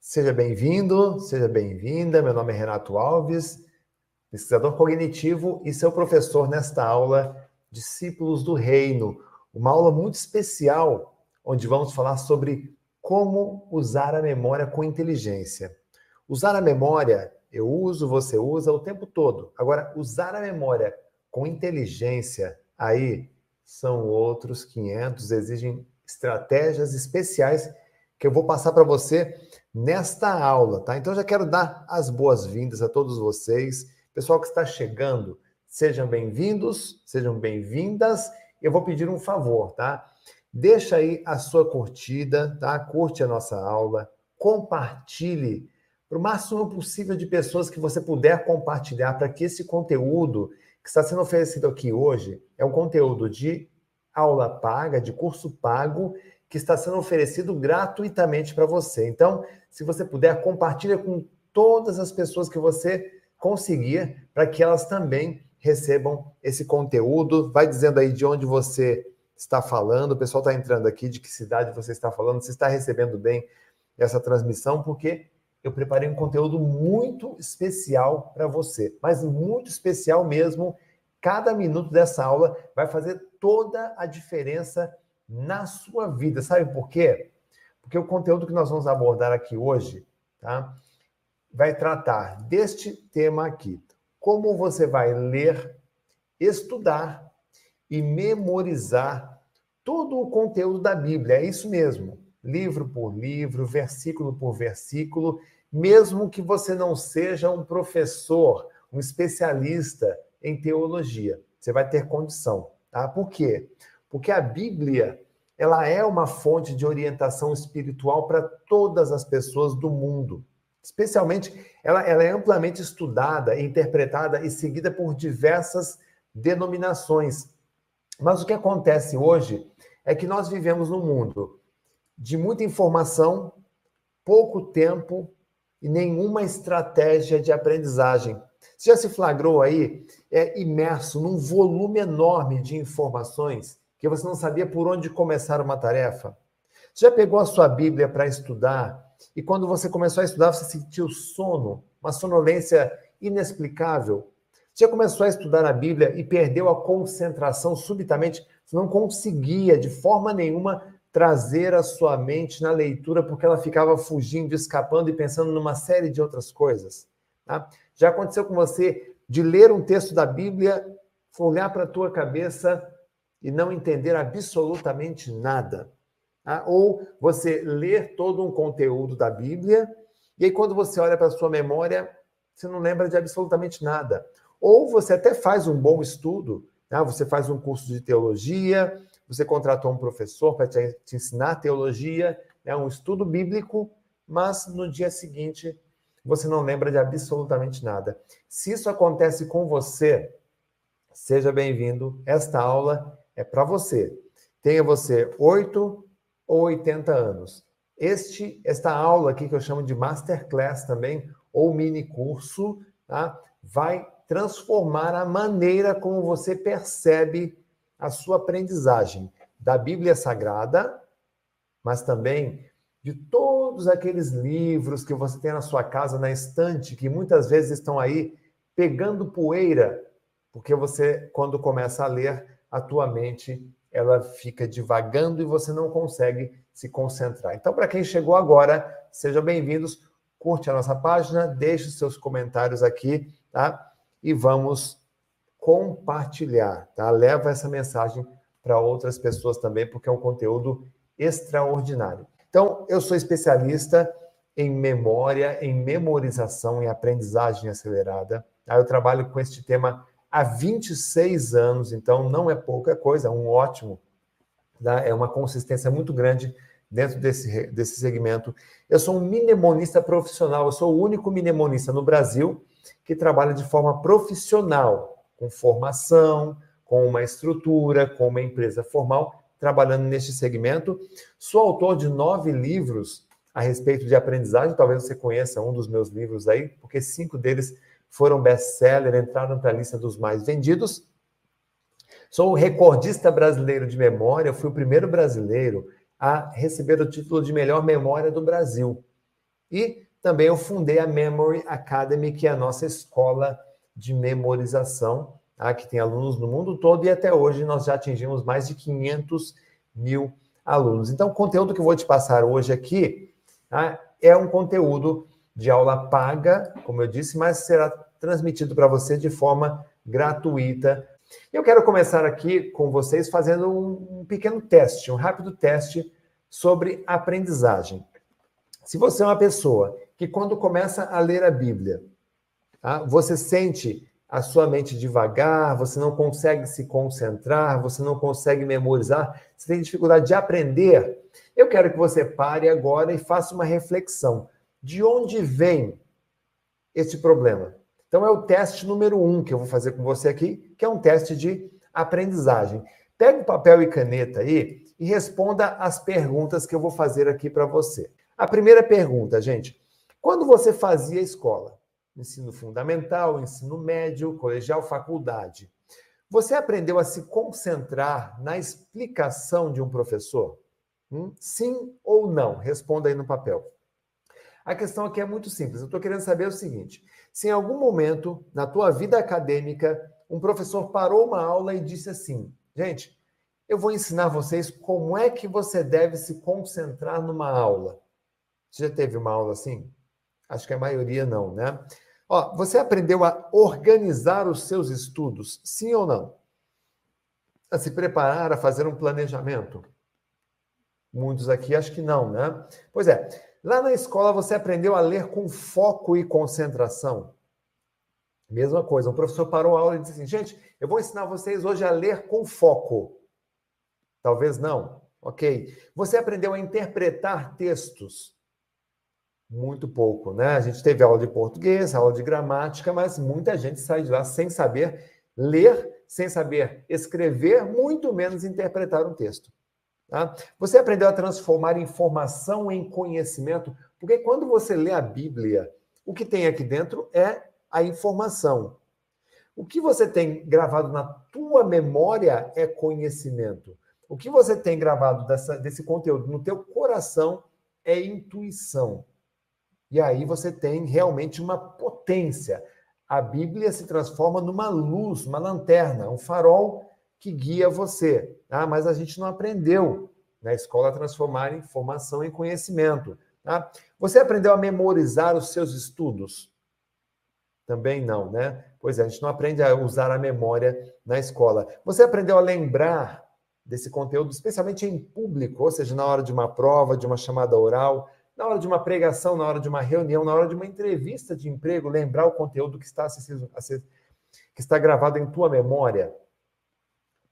Seja bem-vindo, seja bem-vinda. Meu nome é Renato Alves, pesquisador cognitivo e seu professor nesta aula Discípulos do Reino, uma aula muito especial onde vamos falar sobre como usar a memória com inteligência. Usar a memória, eu uso, você usa o tempo todo. Agora, usar a memória com inteligência, aí são outros 500, exigem estratégias especiais que eu vou passar para você nesta aula, tá? Então já quero dar as boas-vindas a todos vocês, pessoal que está chegando, sejam bem-vindos, sejam bem-vindas. Eu vou pedir um favor, tá? Deixa aí a sua curtida, tá? Curte a nossa aula, compartilhe para o máximo possível de pessoas que você puder compartilhar para que esse conteúdo que está sendo oferecido aqui hoje é um conteúdo de aula paga, de curso pago que está sendo oferecido gratuitamente para você. Então, se você puder, compartilha com todas as pessoas que você conseguir, para que elas também recebam esse conteúdo. Vai dizendo aí de onde você está falando, o pessoal está entrando aqui, de que cidade você está falando, se está recebendo bem essa transmissão, porque eu preparei um conteúdo muito especial para você, mas muito especial mesmo. Cada minuto dessa aula vai fazer toda a diferença na sua vida. Sabe por quê? Porque o conteúdo que nós vamos abordar aqui hoje, tá? Vai tratar deste tema aqui. Como você vai ler, estudar e memorizar todo o conteúdo da Bíblia. É isso mesmo. Livro por livro, versículo por versículo, mesmo que você não seja um professor, um especialista em teologia. Você vai ter condição, tá? Por quê? Porque a Bíblia, ela é uma fonte de orientação espiritual para todas as pessoas do mundo. Especialmente, ela, ela é amplamente estudada, interpretada e seguida por diversas denominações. Mas o que acontece hoje é que nós vivemos num mundo de muita informação, pouco tempo e nenhuma estratégia de aprendizagem. Você já se flagrou aí é, imerso num volume enorme de informações que você não sabia por onde começar uma tarefa? Você já pegou a sua Bíblia para estudar e quando você começou a estudar você sentiu sono, uma sonolência inexplicável? Você já começou a estudar a Bíblia e perdeu a concentração subitamente? Você não conseguia de forma nenhuma trazer a sua mente na leitura porque ela ficava fugindo, escapando e pensando numa série de outras coisas. Tá? Já aconteceu com você de ler um texto da Bíblia, olhar para a tua cabeça e não entender absolutamente nada. Tá? Ou você ler todo um conteúdo da Bíblia e aí quando você olha para a sua memória, você não lembra de absolutamente nada. Ou você até faz um bom estudo, tá? você faz um curso de teologia, você contratou um professor para te, te, ensinar teologia, é né? um estudo bíblico, mas no dia seguinte você não lembra de absolutamente nada. Se isso acontece com você, seja bem-vindo. Esta aula é para você. Tenha você 8 ou 80 anos. Este, esta aula aqui que eu chamo de masterclass também, ou mini curso, tá? vai transformar a maneira como você percebe a sua aprendizagem da Bíblia Sagrada, mas também de todos aqueles livros que você tem na sua casa, na estante, que muitas vezes estão aí pegando poeira, porque você, quando começa a ler, a tua mente ela fica divagando e você não consegue se concentrar. Então, para quem chegou agora, sejam bem-vindos. Curte a nossa página, deixe os seus comentários aqui, tá? E vamos compartilhar, tá? Leva essa mensagem para outras pessoas também, porque é um conteúdo extraordinário. Então, eu sou especialista em memória, em memorização, em aprendizagem acelerada. Tá? Eu trabalho com este tema há 26 anos, então não é pouca coisa, é um ótimo, tá? é uma consistência muito grande dentro desse, desse segmento. Eu sou um mnemonista profissional, eu sou o único mnemonista no Brasil que trabalha de forma profissional, com formação, com uma estrutura, com uma empresa formal, trabalhando neste segmento. Sou autor de nove livros a respeito de aprendizagem, talvez você conheça um dos meus livros aí, porque cinco deles foram best-seller, entraram para a lista dos mais vendidos. Sou o recordista brasileiro de memória, fui o primeiro brasileiro a receber o título de melhor memória do Brasil. E também eu fundei a Memory Academy, que é a nossa escola de memorização, tá? que tem alunos no mundo todo e até hoje nós já atingimos mais de 500 mil alunos. Então, o conteúdo que eu vou te passar hoje aqui tá? é um conteúdo de aula paga, como eu disse, mas será transmitido para você de forma gratuita. Eu quero começar aqui com vocês fazendo um pequeno teste, um rápido teste sobre aprendizagem. Se você é uma pessoa que, quando começa a ler a Bíblia, tá, você sente a sua mente devagar, você não consegue se concentrar, você não consegue memorizar, você tem dificuldade de aprender, eu quero que você pare agora e faça uma reflexão. De onde vem esse problema? Então, é o teste número um que eu vou fazer com você aqui, que é um teste de aprendizagem. Pega o papel e caneta aí e responda as perguntas que eu vou fazer aqui para você. A primeira pergunta, gente: quando você fazia escola, ensino fundamental, ensino médio, colegial, faculdade, você aprendeu a se concentrar na explicação de um professor? Hum? Sim ou não? Responda aí no papel. A questão aqui é muito simples. Eu estou querendo saber o seguinte: se em algum momento na tua vida acadêmica um professor parou uma aula e disse assim, gente, eu vou ensinar vocês como é que você deve se concentrar numa aula. Você já teve uma aula assim? Acho que a maioria não, né? Ó, você aprendeu a organizar os seus estudos, sim ou não? A se preparar, a fazer um planejamento? Muitos aqui acho que não, né? Pois é, Lá na escola você aprendeu a ler com foco e concentração. Mesma coisa, o professor parou a aula e disse assim: gente, eu vou ensinar vocês hoje a ler com foco. Talvez não. Ok. Você aprendeu a interpretar textos? Muito pouco, né? A gente teve aula de português, aula de gramática, mas muita gente sai de lá sem saber ler, sem saber escrever, muito menos interpretar um texto. Tá? Você aprendeu a transformar informação em conhecimento, porque quando você lê a Bíblia, o que tem aqui dentro é a informação. O que você tem gravado na tua memória é conhecimento. O que você tem gravado dessa, desse conteúdo no teu coração é intuição. E aí você tem realmente uma potência. A Bíblia se transforma numa luz, uma lanterna, um farol que guia você. Ah, mas a gente não aprendeu na escola a transformar informação em conhecimento. Tá? Você aprendeu a memorizar os seus estudos? Também não, né? Pois é, a gente não aprende a usar a memória na escola. Você aprendeu a lembrar desse conteúdo, especialmente em público, ou seja, na hora de uma prova, de uma chamada oral, na hora de uma pregação, na hora de uma reunião, na hora de uma entrevista de emprego, lembrar o conteúdo que está, que está gravado em tua memória?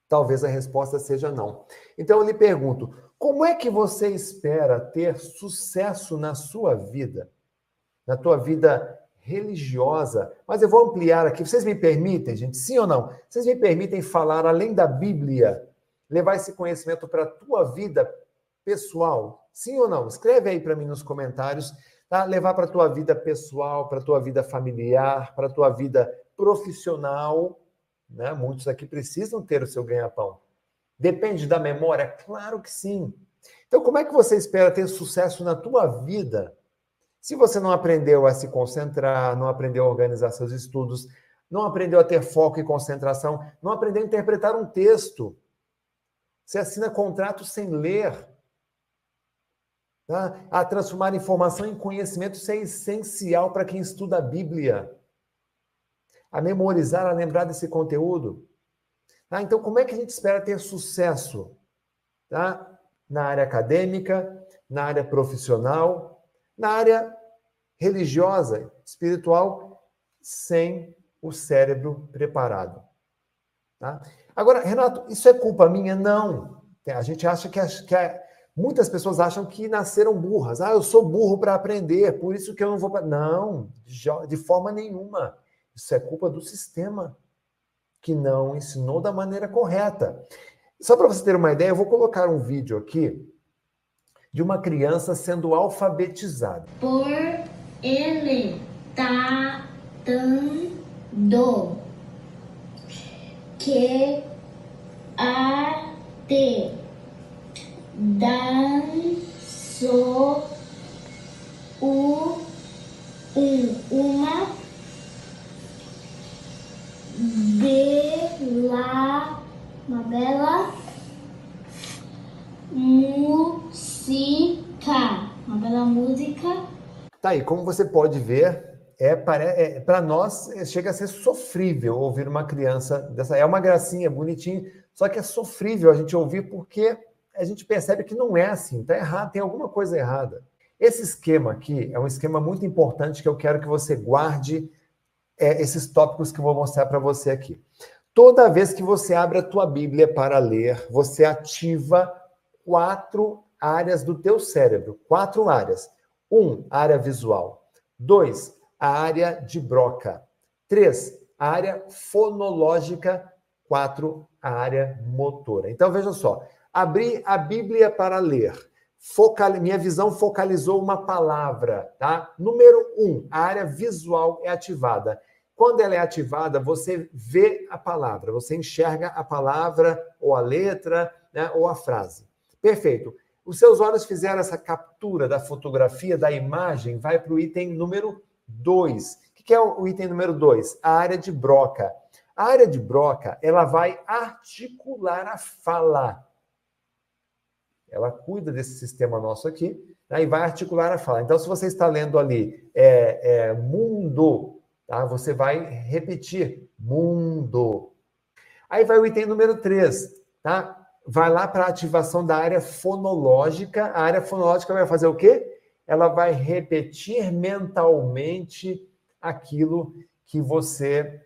Talvez a resposta seja não. Então eu lhe pergunto: como é que você espera ter sucesso na sua vida? Na tua vida religiosa? Mas eu vou ampliar aqui. Vocês me permitem, gente? Sim ou não? Vocês me permitem falar além da Bíblia? Levar esse conhecimento para a tua vida pessoal? Sim ou não? Escreve aí para mim nos comentários. Tá? Levar para a tua vida pessoal, para a tua vida familiar, para a tua vida profissional né? Muitos aqui precisam ter o seu ganha-pão. Depende da memória? Claro que sim. Então, como é que você espera ter sucesso na tua vida se você não aprendeu a se concentrar, não aprendeu a organizar seus estudos, não aprendeu a ter foco e concentração, não aprendeu a interpretar um texto? Você assina contrato sem ler. Tá? A transformar informação em conhecimento, isso é essencial para quem estuda a Bíblia a memorizar, a lembrar desse conteúdo. Tá? Então, como é que a gente espera ter sucesso tá? na área acadêmica, na área profissional, na área religiosa, espiritual, sem o cérebro preparado? Tá? Agora, Renato, isso é culpa minha? Não. A gente acha que, que é, muitas pessoas acham que nasceram burras. Ah, eu sou burro para aprender, por isso que eu não vou. Não, de forma nenhuma. Isso é culpa do sistema que não ensinou da maneira correta. Só para você ter uma ideia, eu vou colocar um vídeo aqui de uma criança sendo alfabetizada. Por ele tá dando que a te dançou o um, uma bela, uma bela música, uma bela música. Tá aí, como você pode ver, é, é para nós é, chega a ser sofrível ouvir uma criança dessa. É uma gracinha, bonitinho, só que é sofrível a gente ouvir porque a gente percebe que não é assim, tá errado, tem alguma coisa errada. Esse esquema aqui é um esquema muito importante que eu quero que você guarde é, esses tópicos que eu vou mostrar para você aqui. Toda vez que você abre a tua Bíblia para ler, você ativa quatro áreas do teu cérebro, quatro áreas. Um, área visual. Dois, a área de Broca. Três, a área fonológica. Quatro, a área motora. Então, veja só. Abri a Bíblia para ler. Focal... Minha visão focalizou uma palavra, tá? Número um, a área visual é ativada. Quando ela é ativada, você vê a palavra, você enxerga a palavra, ou a letra, né, ou a frase. Perfeito. Os seus olhos fizeram essa captura da fotografia, da imagem, vai para o item número 2. O que é o item número 2? A área de broca. A área de broca, ela vai articular a fala. Ela cuida desse sistema nosso aqui né, e vai articular a fala. Então, se você está lendo ali é, é, mundo, tá? você vai repetir mundo. Aí vai o item número 3, tá? Vai lá para a ativação da área fonológica. A área fonológica vai fazer o quê? ela vai repetir mentalmente aquilo que você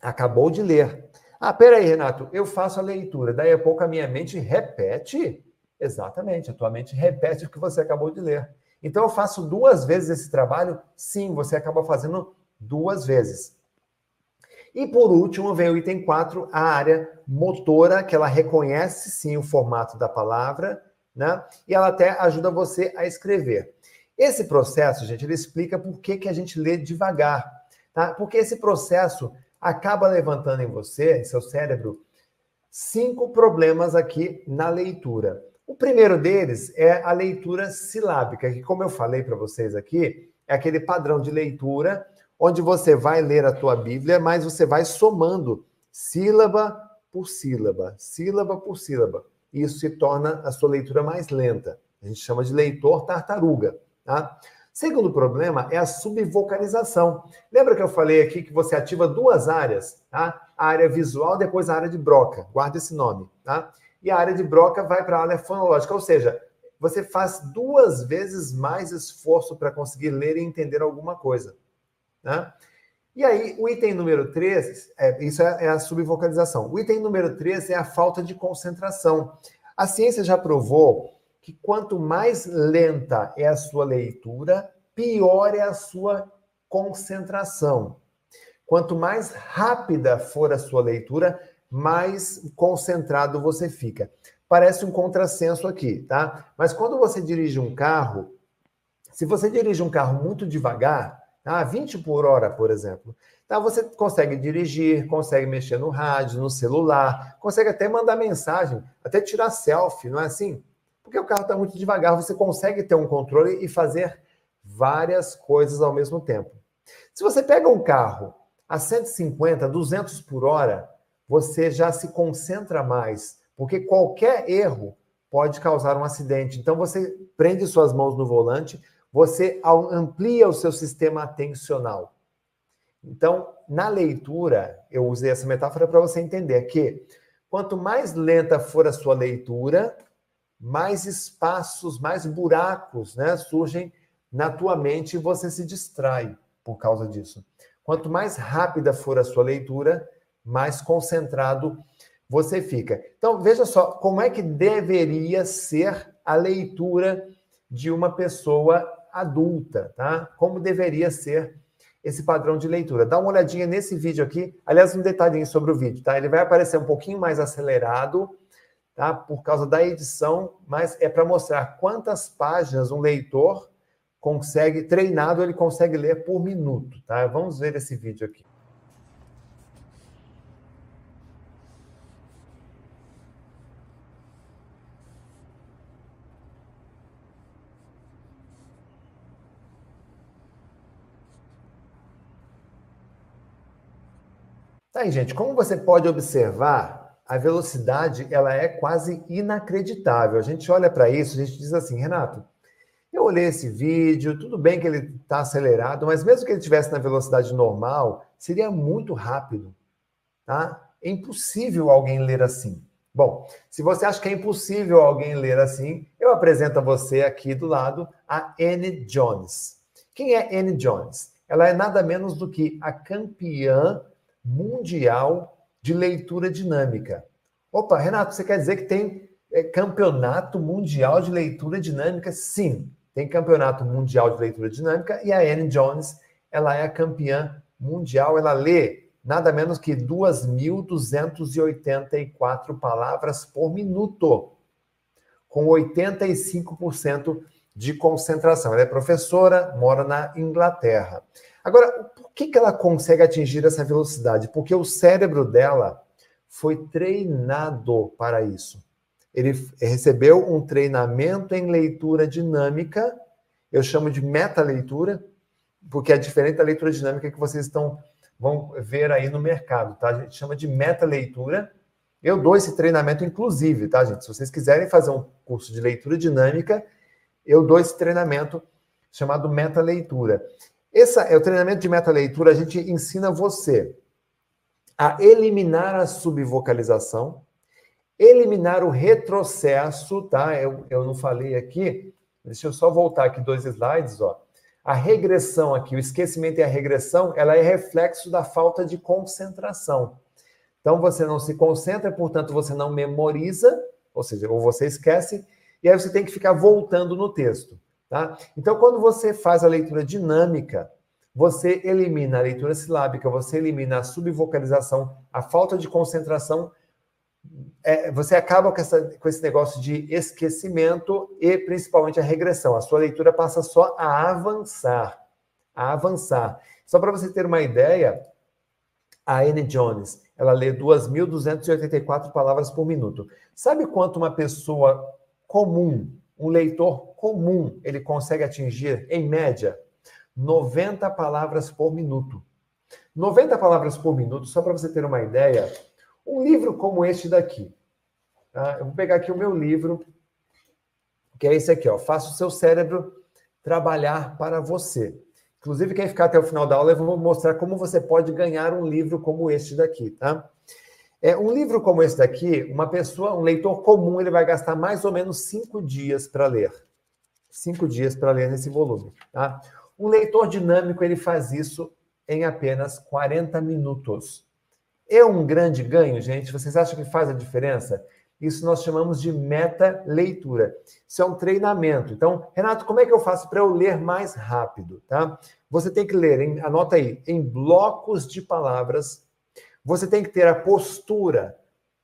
acabou de ler. Ah, peraí, Renato, eu faço a leitura, daí a pouco a minha mente repete. Exatamente, a tua mente repete o que você acabou de ler. Então eu faço duas vezes esse trabalho? Sim, você acaba fazendo duas vezes. E por último, vem o item 4, a área motora, que ela reconhece sim o formato da palavra né? E ela até ajuda você a escrever. Esse processo, gente, ele explica por que, que a gente lê devagar, tá? Porque esse processo acaba levantando em você, em seu cérebro, cinco problemas aqui na leitura. O primeiro deles é a leitura silábica, que como eu falei para vocês aqui, é aquele padrão de leitura onde você vai ler a tua Bíblia, mas você vai somando sílaba por sílaba, sílaba por sílaba e isso se torna a sua leitura mais lenta. A gente chama de leitor tartaruga. Tá? Segundo problema é a subvocalização. Lembra que eu falei aqui que você ativa duas áreas, tá? A área visual, depois a área de broca. Guarda esse nome, tá? E a área de broca vai para a área fonológica, ou seja, você faz duas vezes mais esforço para conseguir ler e entender alguma coisa. Né? E aí, o item número 3, é, isso é, é a subvocalização. O item número 3 é a falta de concentração. A ciência já provou que quanto mais lenta é a sua leitura, pior é a sua concentração. Quanto mais rápida for a sua leitura, mais concentrado você fica. Parece um contrassenso aqui, tá? Mas quando você dirige um carro, se você dirige um carro muito devagar, ah, 20 por hora, por exemplo. Tá, você consegue dirigir, consegue mexer no rádio, no celular, consegue até mandar mensagem, até tirar selfie, não é assim? Porque o carro está muito devagar, você consegue ter um controle e fazer várias coisas ao mesmo tempo. Se você pega um carro a 150, 200 por hora, você já se concentra mais, porque qualquer erro pode causar um acidente. Então você prende suas mãos no volante, você amplia o seu sistema atencional. Então, na leitura, eu usei essa metáfora para você entender que quanto mais lenta for a sua leitura, mais espaços, mais buracos né, surgem na tua mente e você se distrai por causa disso. Quanto mais rápida for a sua leitura, mais concentrado você fica. Então, veja só como é que deveria ser a leitura de uma pessoa adulta, tá? Como deveria ser esse padrão de leitura. Dá uma olhadinha nesse vídeo aqui. Aliás, um detalhinho sobre o vídeo, tá? Ele vai aparecer um pouquinho mais acelerado, tá? Por causa da edição, mas é para mostrar quantas páginas um leitor consegue, treinado, ele consegue ler por minuto, tá? Vamos ver esse vídeo aqui. Tá aí, gente, como você pode observar, a velocidade ela é quase inacreditável. A gente olha para isso, a gente diz assim, Renato, eu olhei esse vídeo, tudo bem que ele está acelerado, mas mesmo que ele estivesse na velocidade normal, seria muito rápido, tá? É impossível alguém ler assim. Bom, se você acha que é impossível alguém ler assim, eu apresento a você aqui do lado a Anne Jones. Quem é Anne Jones? Ela é nada menos do que a campeã mundial de leitura dinâmica. Opa, Renato, você quer dizer que tem é, campeonato mundial de leitura dinâmica? Sim, tem campeonato mundial de leitura dinâmica e a Anne Jones, ela é a campeã mundial, ela lê nada menos que 2.284 palavras por minuto, com 85% de concentração. Ela é professora, mora na Inglaterra. Agora, por que, que ela consegue atingir essa velocidade? Porque o cérebro dela foi treinado para isso ele recebeu um treinamento em leitura dinâmica, eu chamo de meta-leitura, porque é diferente da leitura dinâmica que vocês estão vão ver aí no mercado, tá? A gente chama de meta-leitura. Eu dou esse treinamento, inclusive, tá, gente? Se vocês quiserem fazer um curso de leitura dinâmica, eu dou esse treinamento chamado meta-leitura. Esse é o treinamento de meta-leitura, a gente ensina você a eliminar a subvocalização, eliminar o retrocesso, tá? Eu, eu não falei aqui, deixa eu só voltar aqui dois slides, ó. A regressão aqui, o esquecimento e a regressão, ela é reflexo da falta de concentração. Então você não se concentra, portanto você não memoriza, ou seja, ou você esquece, e aí você tem que ficar voltando no texto, tá? Então quando você faz a leitura dinâmica, você elimina a leitura silábica, você elimina a subvocalização, a falta de concentração é, você acaba com, essa, com esse negócio de esquecimento e principalmente a regressão. A sua leitura passa só a avançar. A avançar. Só para você ter uma ideia, a Anne Jones, ela lê 2.284 palavras por minuto. Sabe quanto uma pessoa comum, um leitor comum, ele consegue atingir, em média? 90 palavras por minuto. 90 palavras por minuto, só para você ter uma ideia, um livro como este daqui. Tá? Eu vou pegar aqui o meu livro, que é esse aqui, ó. Faça o seu cérebro trabalhar para você. Inclusive, quem ficar até o final da aula, eu vou mostrar como você pode ganhar um livro como este daqui, tá? É, um livro como esse daqui, uma pessoa, um leitor comum, ele vai gastar mais ou menos cinco dias para ler. Cinco dias para ler nesse volume, tá? Um leitor dinâmico, ele faz isso em apenas 40 minutos. É um grande ganho, gente? Vocês acham que faz a diferença? Isso nós chamamos de meta-leitura. Isso é um treinamento. Então, Renato, como é que eu faço para eu ler mais rápido? Tá? Você tem que ler, anota aí, em blocos de palavras. Você tem que ter a postura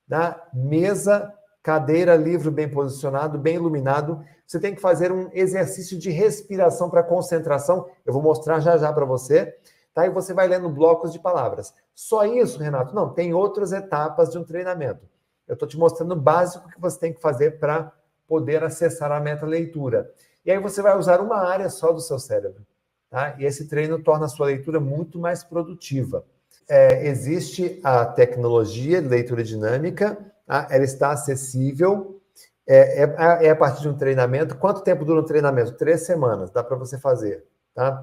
da mesa, cadeira, livro bem posicionado, bem iluminado. Você tem que fazer um exercício de respiração para concentração. Eu vou mostrar já já para você. Tá? E você vai lendo blocos de palavras. Só isso, Renato? Não, tem outras etapas de um treinamento. Eu estou te mostrando o básico que você tem que fazer para poder acessar a meta-leitura. E aí você vai usar uma área só do seu cérebro. Tá? E esse treino torna a sua leitura muito mais produtiva. É, existe a tecnologia de leitura dinâmica, tá? ela está acessível, é, é, é, a partir de um treinamento. Quanto tempo dura um treinamento? Três semanas, dá para você fazer. Tá?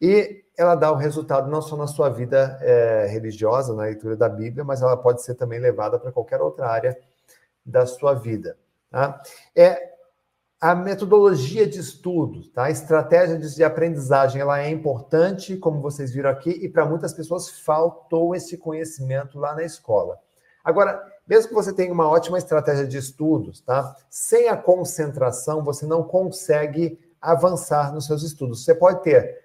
E ela dá o resultado não só na sua vida é, religiosa, na leitura da Bíblia, mas ela pode ser também levada para qualquer outra área da sua vida. Tá? É a metodologia de estudo, tá? a estratégia de aprendizagem, ela é importante, como vocês viram aqui, e para muitas pessoas faltou esse conhecimento lá na escola. Agora, mesmo que você tenha uma ótima estratégia de estudos, tá? Sem a concentração, você não consegue avançar nos seus estudos. Você pode ter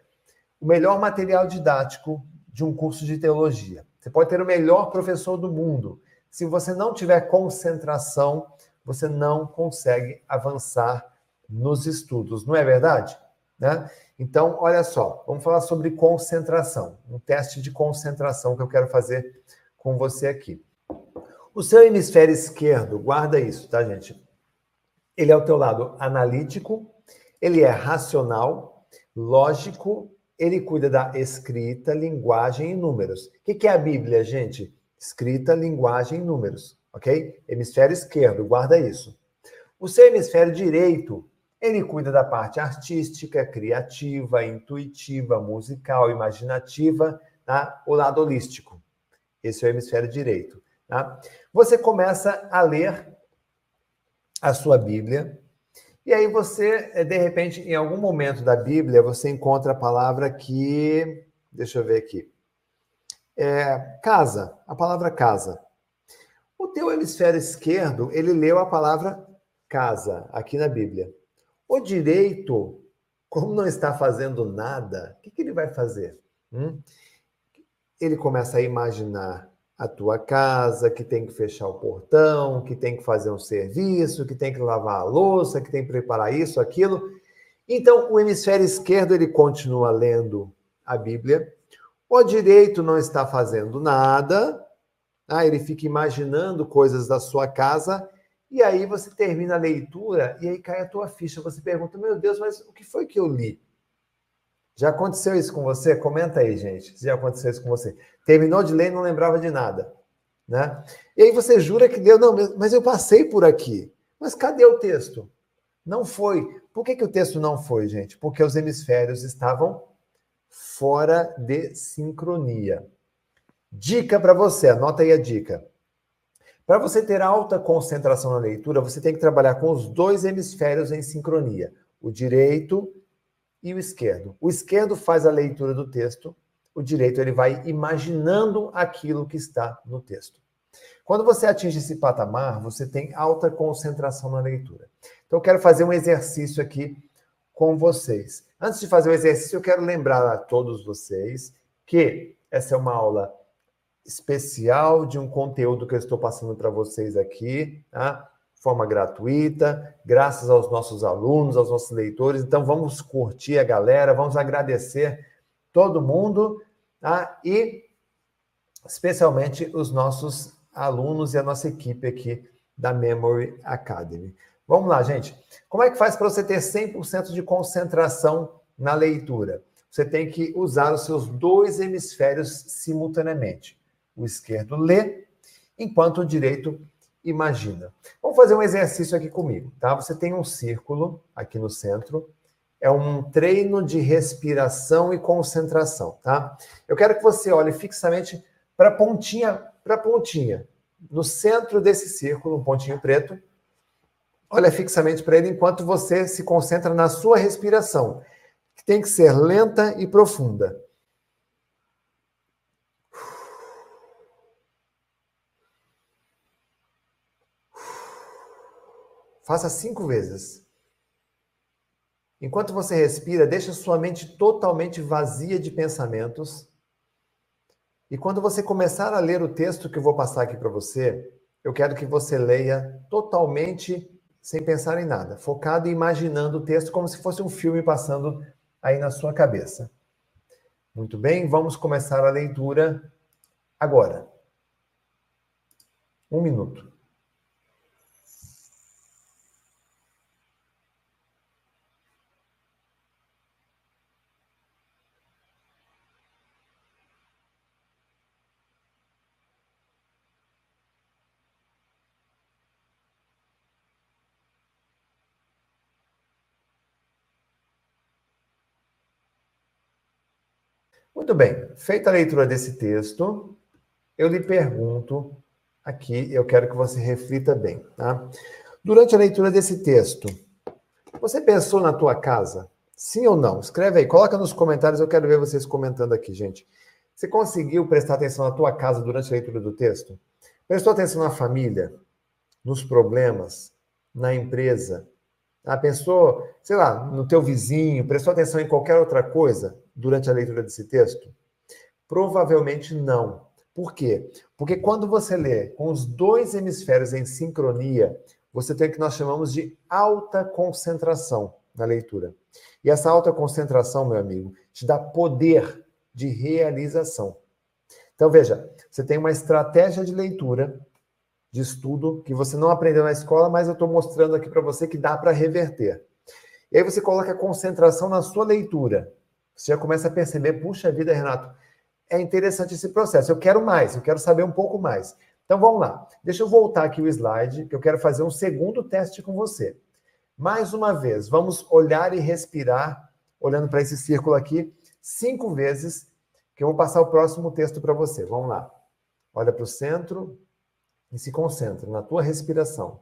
o melhor material didático de um curso de teologia. Você pode ter o melhor professor do mundo. Se você não tiver concentração, você não consegue avançar nos estudos, não é verdade? Né? Então, olha só, vamos falar sobre concentração, um teste de concentração que eu quero fazer com você aqui. O seu hemisfério esquerdo, guarda isso, tá, gente? Ele é o teu lado analítico, ele é racional, lógico ele cuida da escrita, linguagem e números. O que é a Bíblia, gente? Escrita, linguagem, números, ok? Hemisfério esquerdo, guarda isso. O seu hemisfério direito, ele cuida da parte artística, criativa, intuitiva, musical, imaginativa, tá? O lado holístico. Esse é o hemisfério direito, tá? Você começa a ler a sua Bíblia, e aí você, eh, de repente, em algum momento da Bíblia, você encontra a palavra que. Deixa eu ver aqui. É, casa, a palavra casa. O teu hemisfério esquerdo, ele leu a palavra casa aqui na Bíblia. O direito, como não está fazendo nada, o que, que ele vai fazer? Hum? Ele começa a imaginar a tua casa, que tem que fechar o portão, que tem que fazer um serviço, que tem que lavar a louça, que tem que preparar isso, aquilo. Então, o hemisfério esquerdo ele continua lendo a Bíblia, o direito não está fazendo nada, ah, ele fica imaginando coisas da sua casa, e aí você termina a leitura e aí cai a tua ficha. Você pergunta: Meu Deus, mas o que foi que eu li? Já aconteceu isso com você? Comenta aí, gente. Se já aconteceu isso com você. Terminou de ler e não lembrava de nada. Né? E aí você jura que deu, não, mas eu passei por aqui. Mas cadê o texto? Não foi. Por que, que o texto não foi, gente? Porque os hemisférios estavam fora de sincronia. Dica para você, anota aí a dica. Para você ter alta concentração na leitura, você tem que trabalhar com os dois hemisférios em sincronia, o direito e o esquerdo. O esquerdo faz a leitura do texto, o direito ele vai imaginando aquilo que está no texto. Quando você atinge esse patamar, você tem alta concentração na leitura. Então eu quero fazer um exercício aqui com vocês. Antes de fazer o exercício, eu quero lembrar a todos vocês que essa é uma aula especial de um conteúdo que eu estou passando para vocês aqui, tá? forma gratuita, graças aos nossos alunos, aos nossos leitores. Então, vamos curtir a galera, vamos agradecer todo mundo, tá? E especialmente os nossos alunos e a nossa equipe aqui da Memory Academy. Vamos lá, gente. Como é que faz para você ter 100% de concentração na leitura? Você tem que usar os seus dois hemisférios simultaneamente. O esquerdo lê, enquanto o direito imagina. Vamos fazer um exercício aqui comigo, tá? Você tem um círculo aqui no centro, é um treino de respiração e concentração, tá? Eu quero que você olhe fixamente para a pontinha, para a pontinha, no centro desse círculo, um pontinho preto. Olha fixamente para ele enquanto você se concentra na sua respiração, que tem que ser lenta e profunda. Faça cinco vezes. Enquanto você respira, deixa sua mente totalmente vazia de pensamentos. E quando você começar a ler o texto que eu vou passar aqui para você, eu quero que você leia totalmente sem pensar em nada, focado e imaginando o texto como se fosse um filme passando aí na sua cabeça. Muito bem, vamos começar a leitura agora. Um minuto. Muito bem, feita a leitura desse texto, eu lhe pergunto aqui, eu quero que você reflita bem, tá? Durante a leitura desse texto, você pensou na tua casa? Sim ou não? Escreve aí, coloca nos comentários, eu quero ver vocês comentando aqui, gente. Você conseguiu prestar atenção na tua casa durante a leitura do texto? Prestou atenção na família, nos problemas, na empresa? Ah, pensou, sei lá, no teu vizinho? Prestou atenção em qualquer outra coisa? durante a leitura desse texto? Provavelmente não. Por quê? Porque quando você lê com os dois hemisférios em sincronia, você tem o que nós chamamos de alta concentração na leitura. E essa alta concentração, meu amigo, te dá poder de realização. Então, veja, você tem uma estratégia de leitura, de estudo, que você não aprendeu na escola, mas eu estou mostrando aqui para você que dá para reverter. E aí você coloca a concentração na sua leitura. Você já começa a perceber, puxa vida, Renato, é interessante esse processo. Eu quero mais, eu quero saber um pouco mais. Então vamos lá. Deixa eu voltar aqui o slide, que eu quero fazer um segundo teste com você. Mais uma vez, vamos olhar e respirar, olhando para esse círculo aqui, cinco vezes, que eu vou passar o próximo texto para você. Vamos lá. Olha para o centro e se concentra na tua respiração.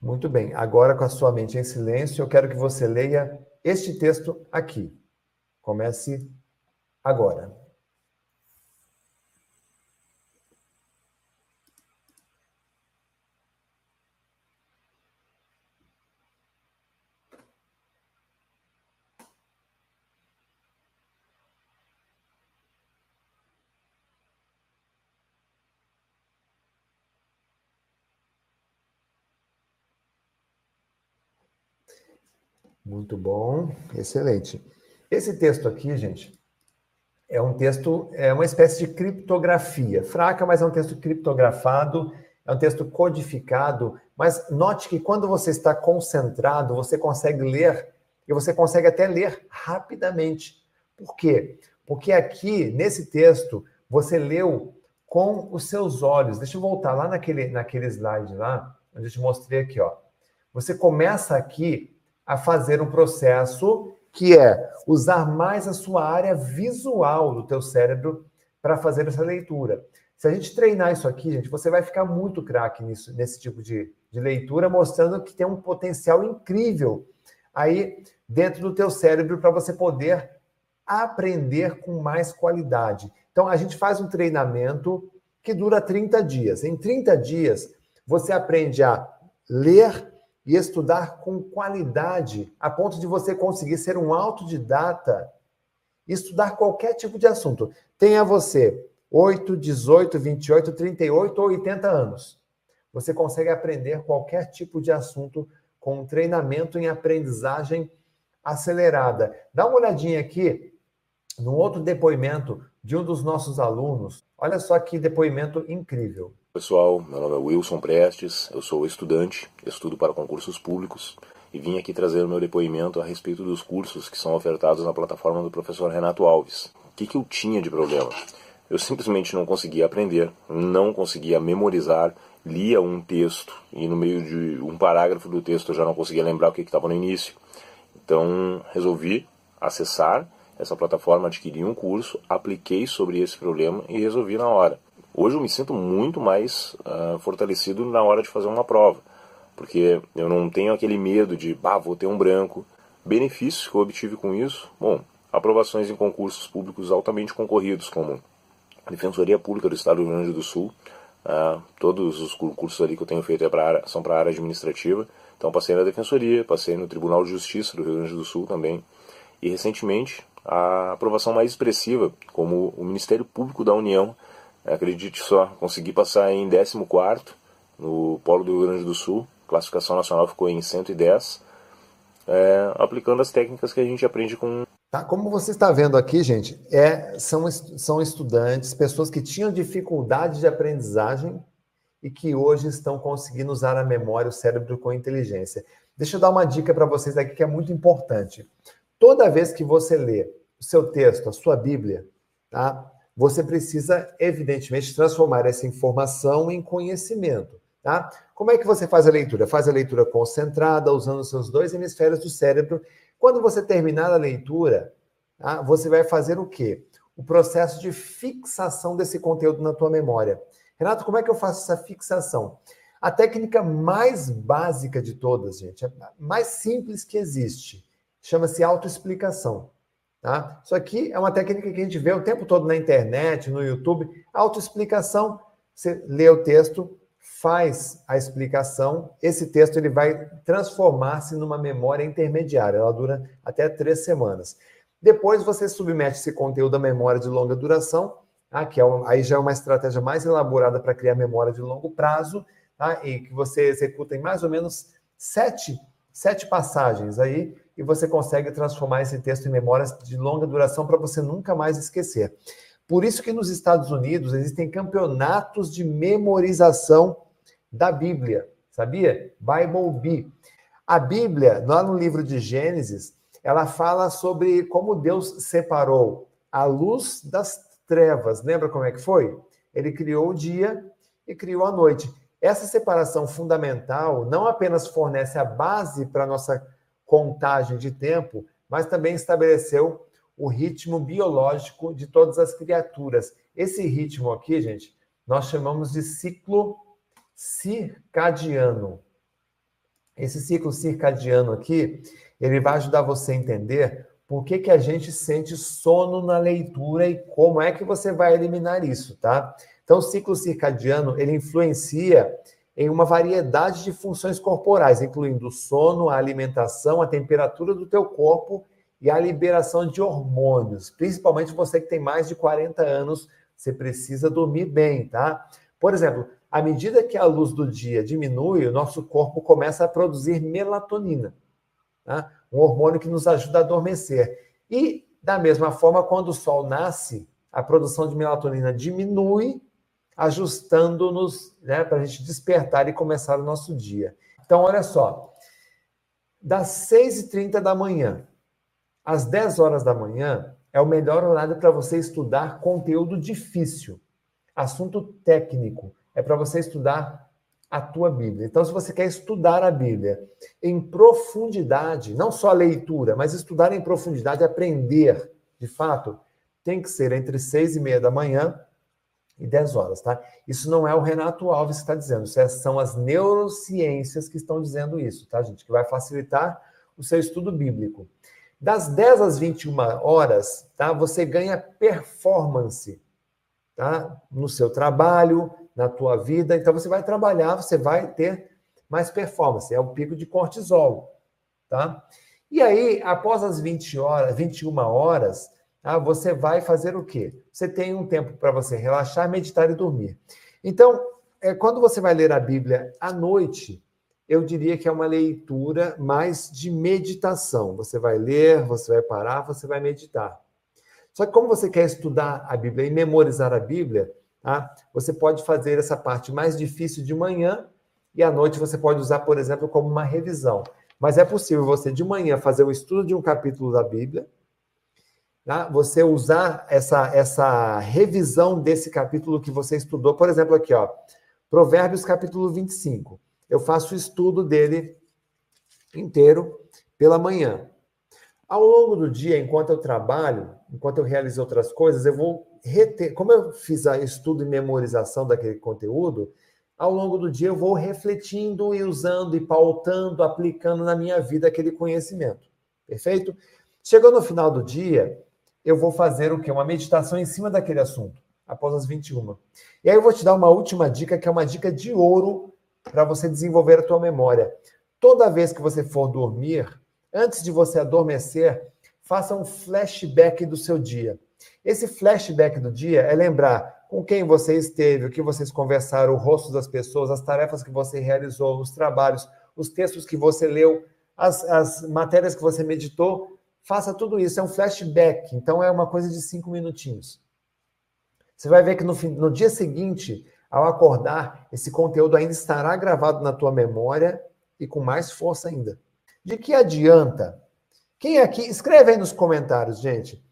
Muito bem. Agora, com a sua mente em silêncio, eu quero que você leia este texto aqui. Comece agora. Muito bom, excelente. Esse texto aqui, gente, é um texto, é uma espécie de criptografia, fraca, mas é um texto criptografado, é um texto codificado, mas note que quando você está concentrado, você consegue ler, e você consegue até ler rapidamente. Por quê? Porque aqui, nesse texto, você leu com os seus olhos. Deixa eu voltar lá naquele, naquele slide lá, onde eu te mostrei aqui, ó. Você começa aqui a fazer um processo que é usar mais a sua área visual do teu cérebro para fazer essa leitura. Se a gente treinar isso aqui, gente, você vai ficar muito craque nisso, nesse tipo de, de leitura, mostrando que tem um potencial incrível aí dentro do teu cérebro para você poder aprender com mais qualidade. Então, a gente faz um treinamento que dura 30 dias. Em 30 dias, você aprende a ler e estudar com qualidade, a ponto de você conseguir ser um autodidata e estudar qualquer tipo de assunto. Tenha você 8, 18, 28, 38 ou 80 anos. Você consegue aprender qualquer tipo de assunto com treinamento em aprendizagem acelerada. Dá uma olhadinha aqui no outro depoimento de um dos nossos alunos. Olha só que depoimento incrível. Pessoal, meu nome é Wilson Prestes, eu sou estudante, estudo para concursos públicos e vim aqui trazer o meu depoimento a respeito dos cursos que são ofertados na plataforma do professor Renato Alves. O que, que eu tinha de problema? Eu simplesmente não conseguia aprender, não conseguia memorizar, lia um texto e no meio de um parágrafo do texto eu já não conseguia lembrar o que estava no início. Então resolvi acessar essa plataforma, adquiri um curso, apliquei sobre esse problema e resolvi na hora. Hoje eu me sinto muito mais uh, fortalecido na hora de fazer uma prova, porque eu não tenho aquele medo de, bah, vou ter um branco. Benefícios que eu obtive com isso, bom, aprovações em concursos públicos altamente concorridos, como Defensoria Pública do Estado do Rio Grande do Sul, uh, todos os concursos ali que eu tenho feito é área, são para a área administrativa, então passei na Defensoria, passei no Tribunal de Justiça do Rio Grande do Sul também, e recentemente a aprovação mais expressiva, como o Ministério Público da União Acredite só, consegui passar em 14 no Polo do Rio Grande do Sul, classificação nacional ficou em 110, é, aplicando as técnicas que a gente aprende com. Tá, como você está vendo aqui, gente, é, são, são estudantes, pessoas que tinham dificuldade de aprendizagem e que hoje estão conseguindo usar a memória, o cérebro com inteligência. Deixa eu dar uma dica para vocês aqui que é muito importante. Toda vez que você lê o seu texto, a sua Bíblia, tá? Você precisa, evidentemente, transformar essa informação em conhecimento. Tá? Como é que você faz a leitura? Faz a leitura concentrada, usando os seus dois hemisférios do cérebro. Quando você terminar a leitura, tá? você vai fazer o quê? O processo de fixação desse conteúdo na tua memória. Renato, como é que eu faço essa fixação? A técnica mais básica de todas, gente, a mais simples que existe, chama-se autoexplicação. Tá? Isso aqui é uma técnica que a gente vê o tempo todo na internet, no YouTube. Autoexplicação, você lê o texto, faz a explicação, esse texto ele vai transformar-se numa memória intermediária, ela dura até três semanas. Depois você submete esse conteúdo à memória de longa duração, tá? que é aí já é uma estratégia mais elaborada para criar memória de longo prazo, tá? e que você executa em mais ou menos sete, sete passagens aí, e você consegue transformar esse texto em memórias de longa duração para você nunca mais esquecer. Por isso que nos Estados Unidos existem campeonatos de memorização da Bíblia, sabia? Bible Bee. A Bíblia, lá no livro de Gênesis, ela fala sobre como Deus separou a luz das trevas. Lembra como é que foi? Ele criou o dia e criou a noite. Essa separação fundamental não apenas fornece a base para a nossa contagem de tempo, mas também estabeleceu o ritmo biológico de todas as criaturas. Esse ritmo aqui, gente, nós chamamos de ciclo circadiano. Esse ciclo circadiano aqui, ele vai ajudar você a entender por que, que a gente sente sono na leitura e como é que você vai eliminar isso, tá? Então, o ciclo circadiano, ele influencia em uma variedade de funções corporais, incluindo o sono, a alimentação, a temperatura do teu corpo e a liberação de hormônios. Principalmente você que tem mais de 40 anos, você precisa dormir bem, tá? Por exemplo, à medida que a luz do dia diminui, o nosso corpo começa a produzir melatonina, tá? um hormônio que nos ajuda a adormecer. E, da mesma forma, quando o sol nasce, a produção de melatonina diminui ajustando-nos né, para a gente despertar e começar o nosso dia. Então, olha só, das 6h30 da manhã às 10 horas da manhã é o melhor horário para você estudar conteúdo difícil, assunto técnico. É para você estudar a tua Bíblia. Então, se você quer estudar a Bíblia em profundidade, não só a leitura, mas estudar em profundidade, aprender, de fato, tem que ser entre seis e meia da manhã e 10 horas, tá? Isso não é o Renato Alves que está dizendo, isso é, são as neurociências que estão dizendo isso, tá, gente? Que vai facilitar o seu estudo bíblico. Das 10 às 21 horas, tá? Você ganha performance, tá? No seu trabalho, na tua vida. Então você vai trabalhar, você vai ter mais performance, é o pico de cortisol, tá? E aí, após as 20 horas, 21 horas, ah, você vai fazer o quê? Você tem um tempo para você relaxar, meditar e dormir. Então, é, quando você vai ler a Bíblia à noite, eu diria que é uma leitura mais de meditação. Você vai ler, você vai parar, você vai meditar. Só que como você quer estudar a Bíblia e memorizar a Bíblia, tá? você pode fazer essa parte mais difícil de manhã e à noite você pode usar, por exemplo, como uma revisão. Mas é possível você de manhã fazer o estudo de um capítulo da Bíblia, Tá? Você usar essa, essa revisão desse capítulo que você estudou, por exemplo, aqui, ó, Provérbios capítulo 25. Eu faço o estudo dele inteiro pela manhã. Ao longo do dia, enquanto eu trabalho, enquanto eu realizo outras coisas, eu vou reter. Como eu fiz a estudo e memorização daquele conteúdo, ao longo do dia eu vou refletindo e usando e pautando, aplicando na minha vida aquele conhecimento. Perfeito? Chegou no final do dia, eu vou fazer o quê? Uma meditação em cima daquele assunto, após as 21. E aí eu vou te dar uma última dica, que é uma dica de ouro para você desenvolver a tua memória. Toda vez que você for dormir, antes de você adormecer, faça um flashback do seu dia. Esse flashback do dia é lembrar com quem você esteve, o que vocês conversaram, o rosto das pessoas, as tarefas que você realizou, os trabalhos, os textos que você leu, as, as matérias que você meditou Faça tudo isso, é um flashback, então é uma coisa de cinco minutinhos. Você vai ver que no, no dia seguinte, ao acordar, esse conteúdo ainda estará gravado na tua memória e com mais força ainda. De que adianta? Quem aqui, escreve aí nos comentários, gente.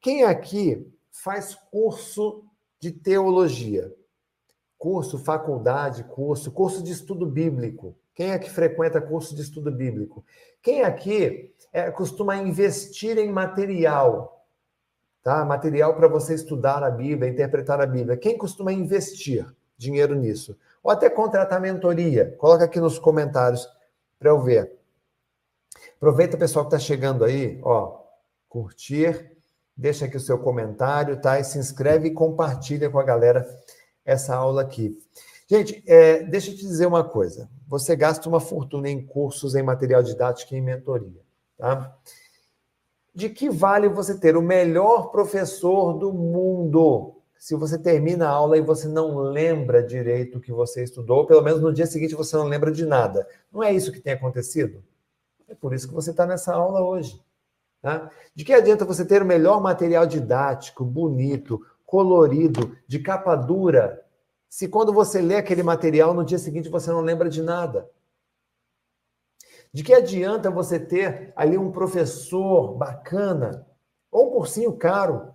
Quem aqui faz curso de teologia? Curso, faculdade, curso, curso de estudo bíblico. Quem aqui frequenta curso de estudo bíblico? Quem aqui é, costuma investir em material, tá? Material para você estudar a Bíblia, interpretar a Bíblia. Quem costuma investir dinheiro nisso? Ou até contratar mentoria? Coloca aqui nos comentários para eu ver. Aproveita pessoal que está chegando aí, ó, curtir, deixa aqui o seu comentário, tá? E se inscreve e compartilha com a galera essa aula aqui. Gente, é, deixa eu te dizer uma coisa. Você gasta uma fortuna em cursos, em material didático e em mentoria. Tá? De que vale você ter o melhor professor do mundo se você termina a aula e você não lembra direito o que você estudou, pelo menos no dia seguinte você não lembra de nada? Não é isso que tem acontecido? É por isso que você está nessa aula hoje. Tá? De que adianta você ter o melhor material didático, bonito, colorido, de capa dura, se quando você lê aquele material, no dia seguinte você não lembra de nada? De que adianta você ter ali um professor bacana ou um cursinho caro,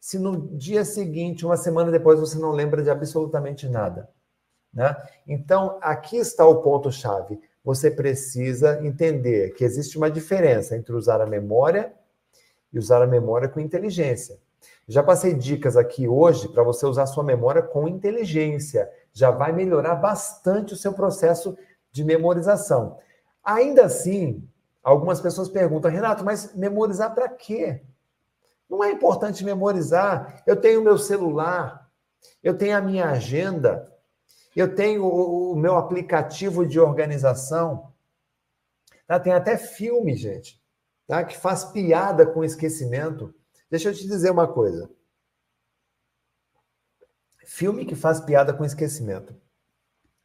se no dia seguinte, uma semana depois, você não lembra de absolutamente nada? Né? Então, aqui está o ponto-chave. Você precisa entender que existe uma diferença entre usar a memória e usar a memória com inteligência. Já passei dicas aqui hoje para você usar sua memória com inteligência. Já vai melhorar bastante o seu processo de memorização. Ainda assim, algumas pessoas perguntam, Renato, mas memorizar para quê? Não é importante memorizar. Eu tenho meu celular, eu tenho a minha agenda, eu tenho o, meu aplicativo de organização. Tá? Tem até filme, gente, tá? que faz piada com esquecimento. Deixa eu te dizer uma coisa. Filme que faz piada com esquecimento.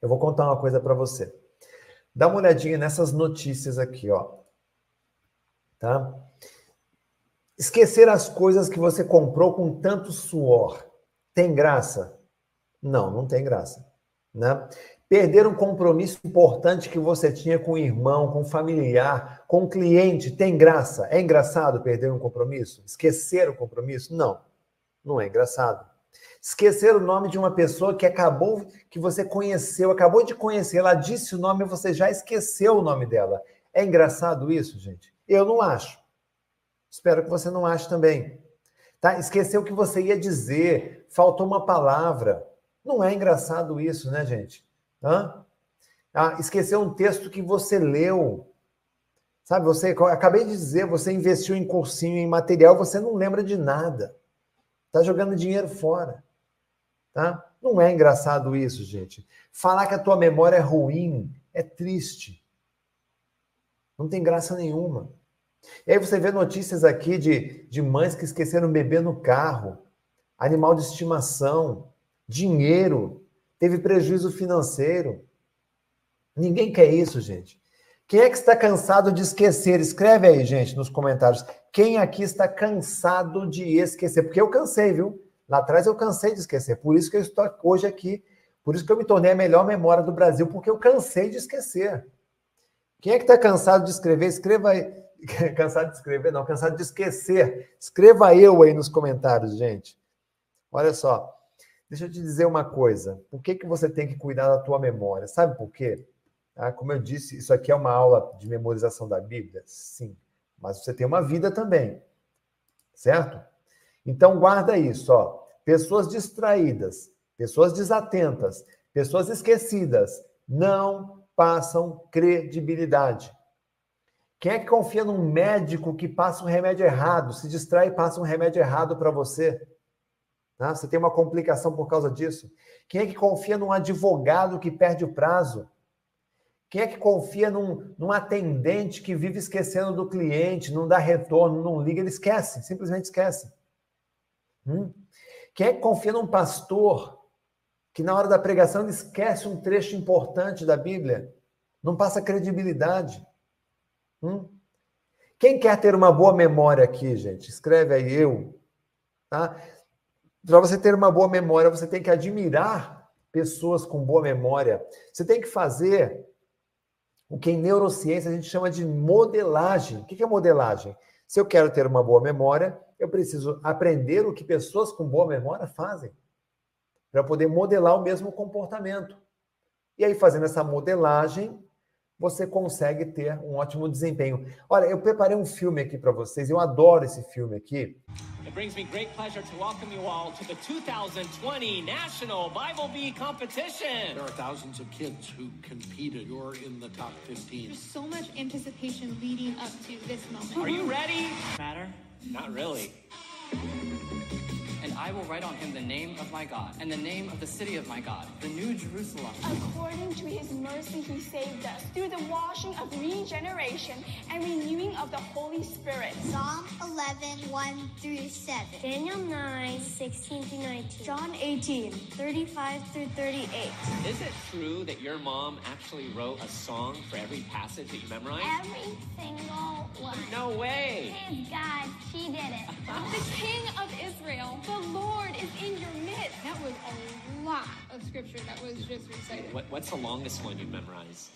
Eu vou contar uma coisa para você. Dá uma olhadinha nessas notícias aqui, ó. Tá? Esquecer as coisas que você comprou com tanto suor. Tem graça? Não, não tem graça. Né? Perder um compromisso importante que você tinha com o irmão, com o familiar, com o cliente, tem graça? É engraçado perder um compromisso? Esquecer o compromisso? Não, não é engraçado. Esquecer o nome de uma pessoa que acabou, que você conheceu, acabou de conhecer, ela disse o nome e você já esqueceu o nome dela. É engraçado isso, gente? Eu não acho. Espero que você não ache também. Tá? Esqueceu o que você ia dizer, faltou uma palavra. Não é engraçado isso, né, gente? Hã? Ah, esqueceu um texto que você leu. Sabe, você acabei de dizer, você investiu em cursinho, em material, você não lembra de nada. Tá jogando dinheiro fora. Tá? Não é engraçado isso, gente. Falar que a tua memória é ruim é triste. Não tem graça nenhuma. E aí você vê notícias aqui de, de mães que esqueceram bebê no carro, animal de estimação, dinheiro, teve prejuízo financeiro. Ninguém quer isso, gente. Quem é que está cansado de esquecer? Escreve aí, gente, nos comentários. Quem aqui está cansado de esquecer? Porque eu cansei, viu? Lá atrás eu cansei de esquecer. Por isso que eu estou hoje aqui. Por isso que eu me tornei a melhor memória do Brasil, porque eu cansei de esquecer. Quem é que está cansado de escrever? Escreva aí. cansado de escrever, não, cansado de esquecer. Escreva eu aí nos comentários, gente. Olha só. Deixa eu te dizer uma coisa. Por que, que você tem que cuidar da tua memória? Sabe por quê? Ah, como eu disse, isso aqui é uma aula de memorização da Bíblia? Sim. Mas você tem uma vida também. Certo? Então guarda isso, ó. Pessoas distraídas, pessoas desatentas, pessoas esquecidas não passam credibilidade. Quem é que confia num médico que passa um remédio errado, se distrai e passa um remédio errado para você? Tá? Você tem uma complicação por causa disso. Quem é que confia num advogado que perde o prazo? Quem é que confia num, num atendente que vive esquecendo do cliente, não dá retorno, não liga, ele esquece, simplesmente esquece. Hum? Quem é que confia num pastor que na hora da pregação ele esquece um trecho importante da Bíblia? Não passa credibilidade. Hum? Quem quer ter uma boa memória aqui, gente? Escreve aí eu. Tá? Para você ter uma boa memória, você tem que admirar pessoas com boa memória. Você tem que fazer o que em neurociência a gente chama de modelagem. O que é modelagem? Se eu quero ter uma boa memória, eu preciso aprender o que pessoas com boa memória fazem, para poder modelar o mesmo comportamento. E aí, fazendo essa modelagem, você consegue ter um ótimo desempenho. Olha, eu preparei um filme aqui para vocês, eu adoro esse filme aqui. It brings me great pleasure to welcome you all to the 2020 National Bible Bee Competition. There are thousands of kids who competed. You're in the top 15. There's so much anticipation leading up to this moment. Are you ready? Matter? Not really. And I will write on him the name of my God and the name of the city of my God, the New Jerusalem. According to his mercy, he saved us through the washing of regeneration and renewing of the Holy Spirit. Psalm 11, 1 through 7. Daniel 9, 16 through 19. John 18, 35 through 38. Is it true that your mom actually wrote a song for every passage that you memorized? Every single one. No way. Praise God, she did it. the King of Israel, the Lord is in your midst. That was a lot of scripture that was just recited. What, what's the longest one you've memorized?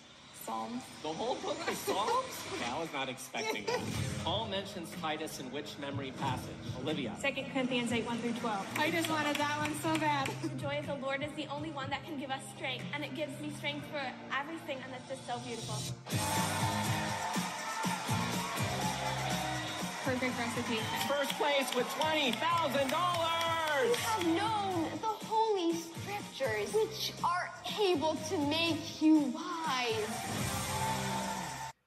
Psalms. The whole book of Psalms? Okay, I was not expecting that. Paul mentions Titus in which memory passage? Olivia. 2 Corinthians 8, 1 through 12. I just wanted that one so bad. The joy of the Lord is the only one that can give us strength, and it gives me strength for everything, and that's just so beautiful. Perfect recitation. First place with $20,000! have known the Holy Scriptures, which are able to make you wise.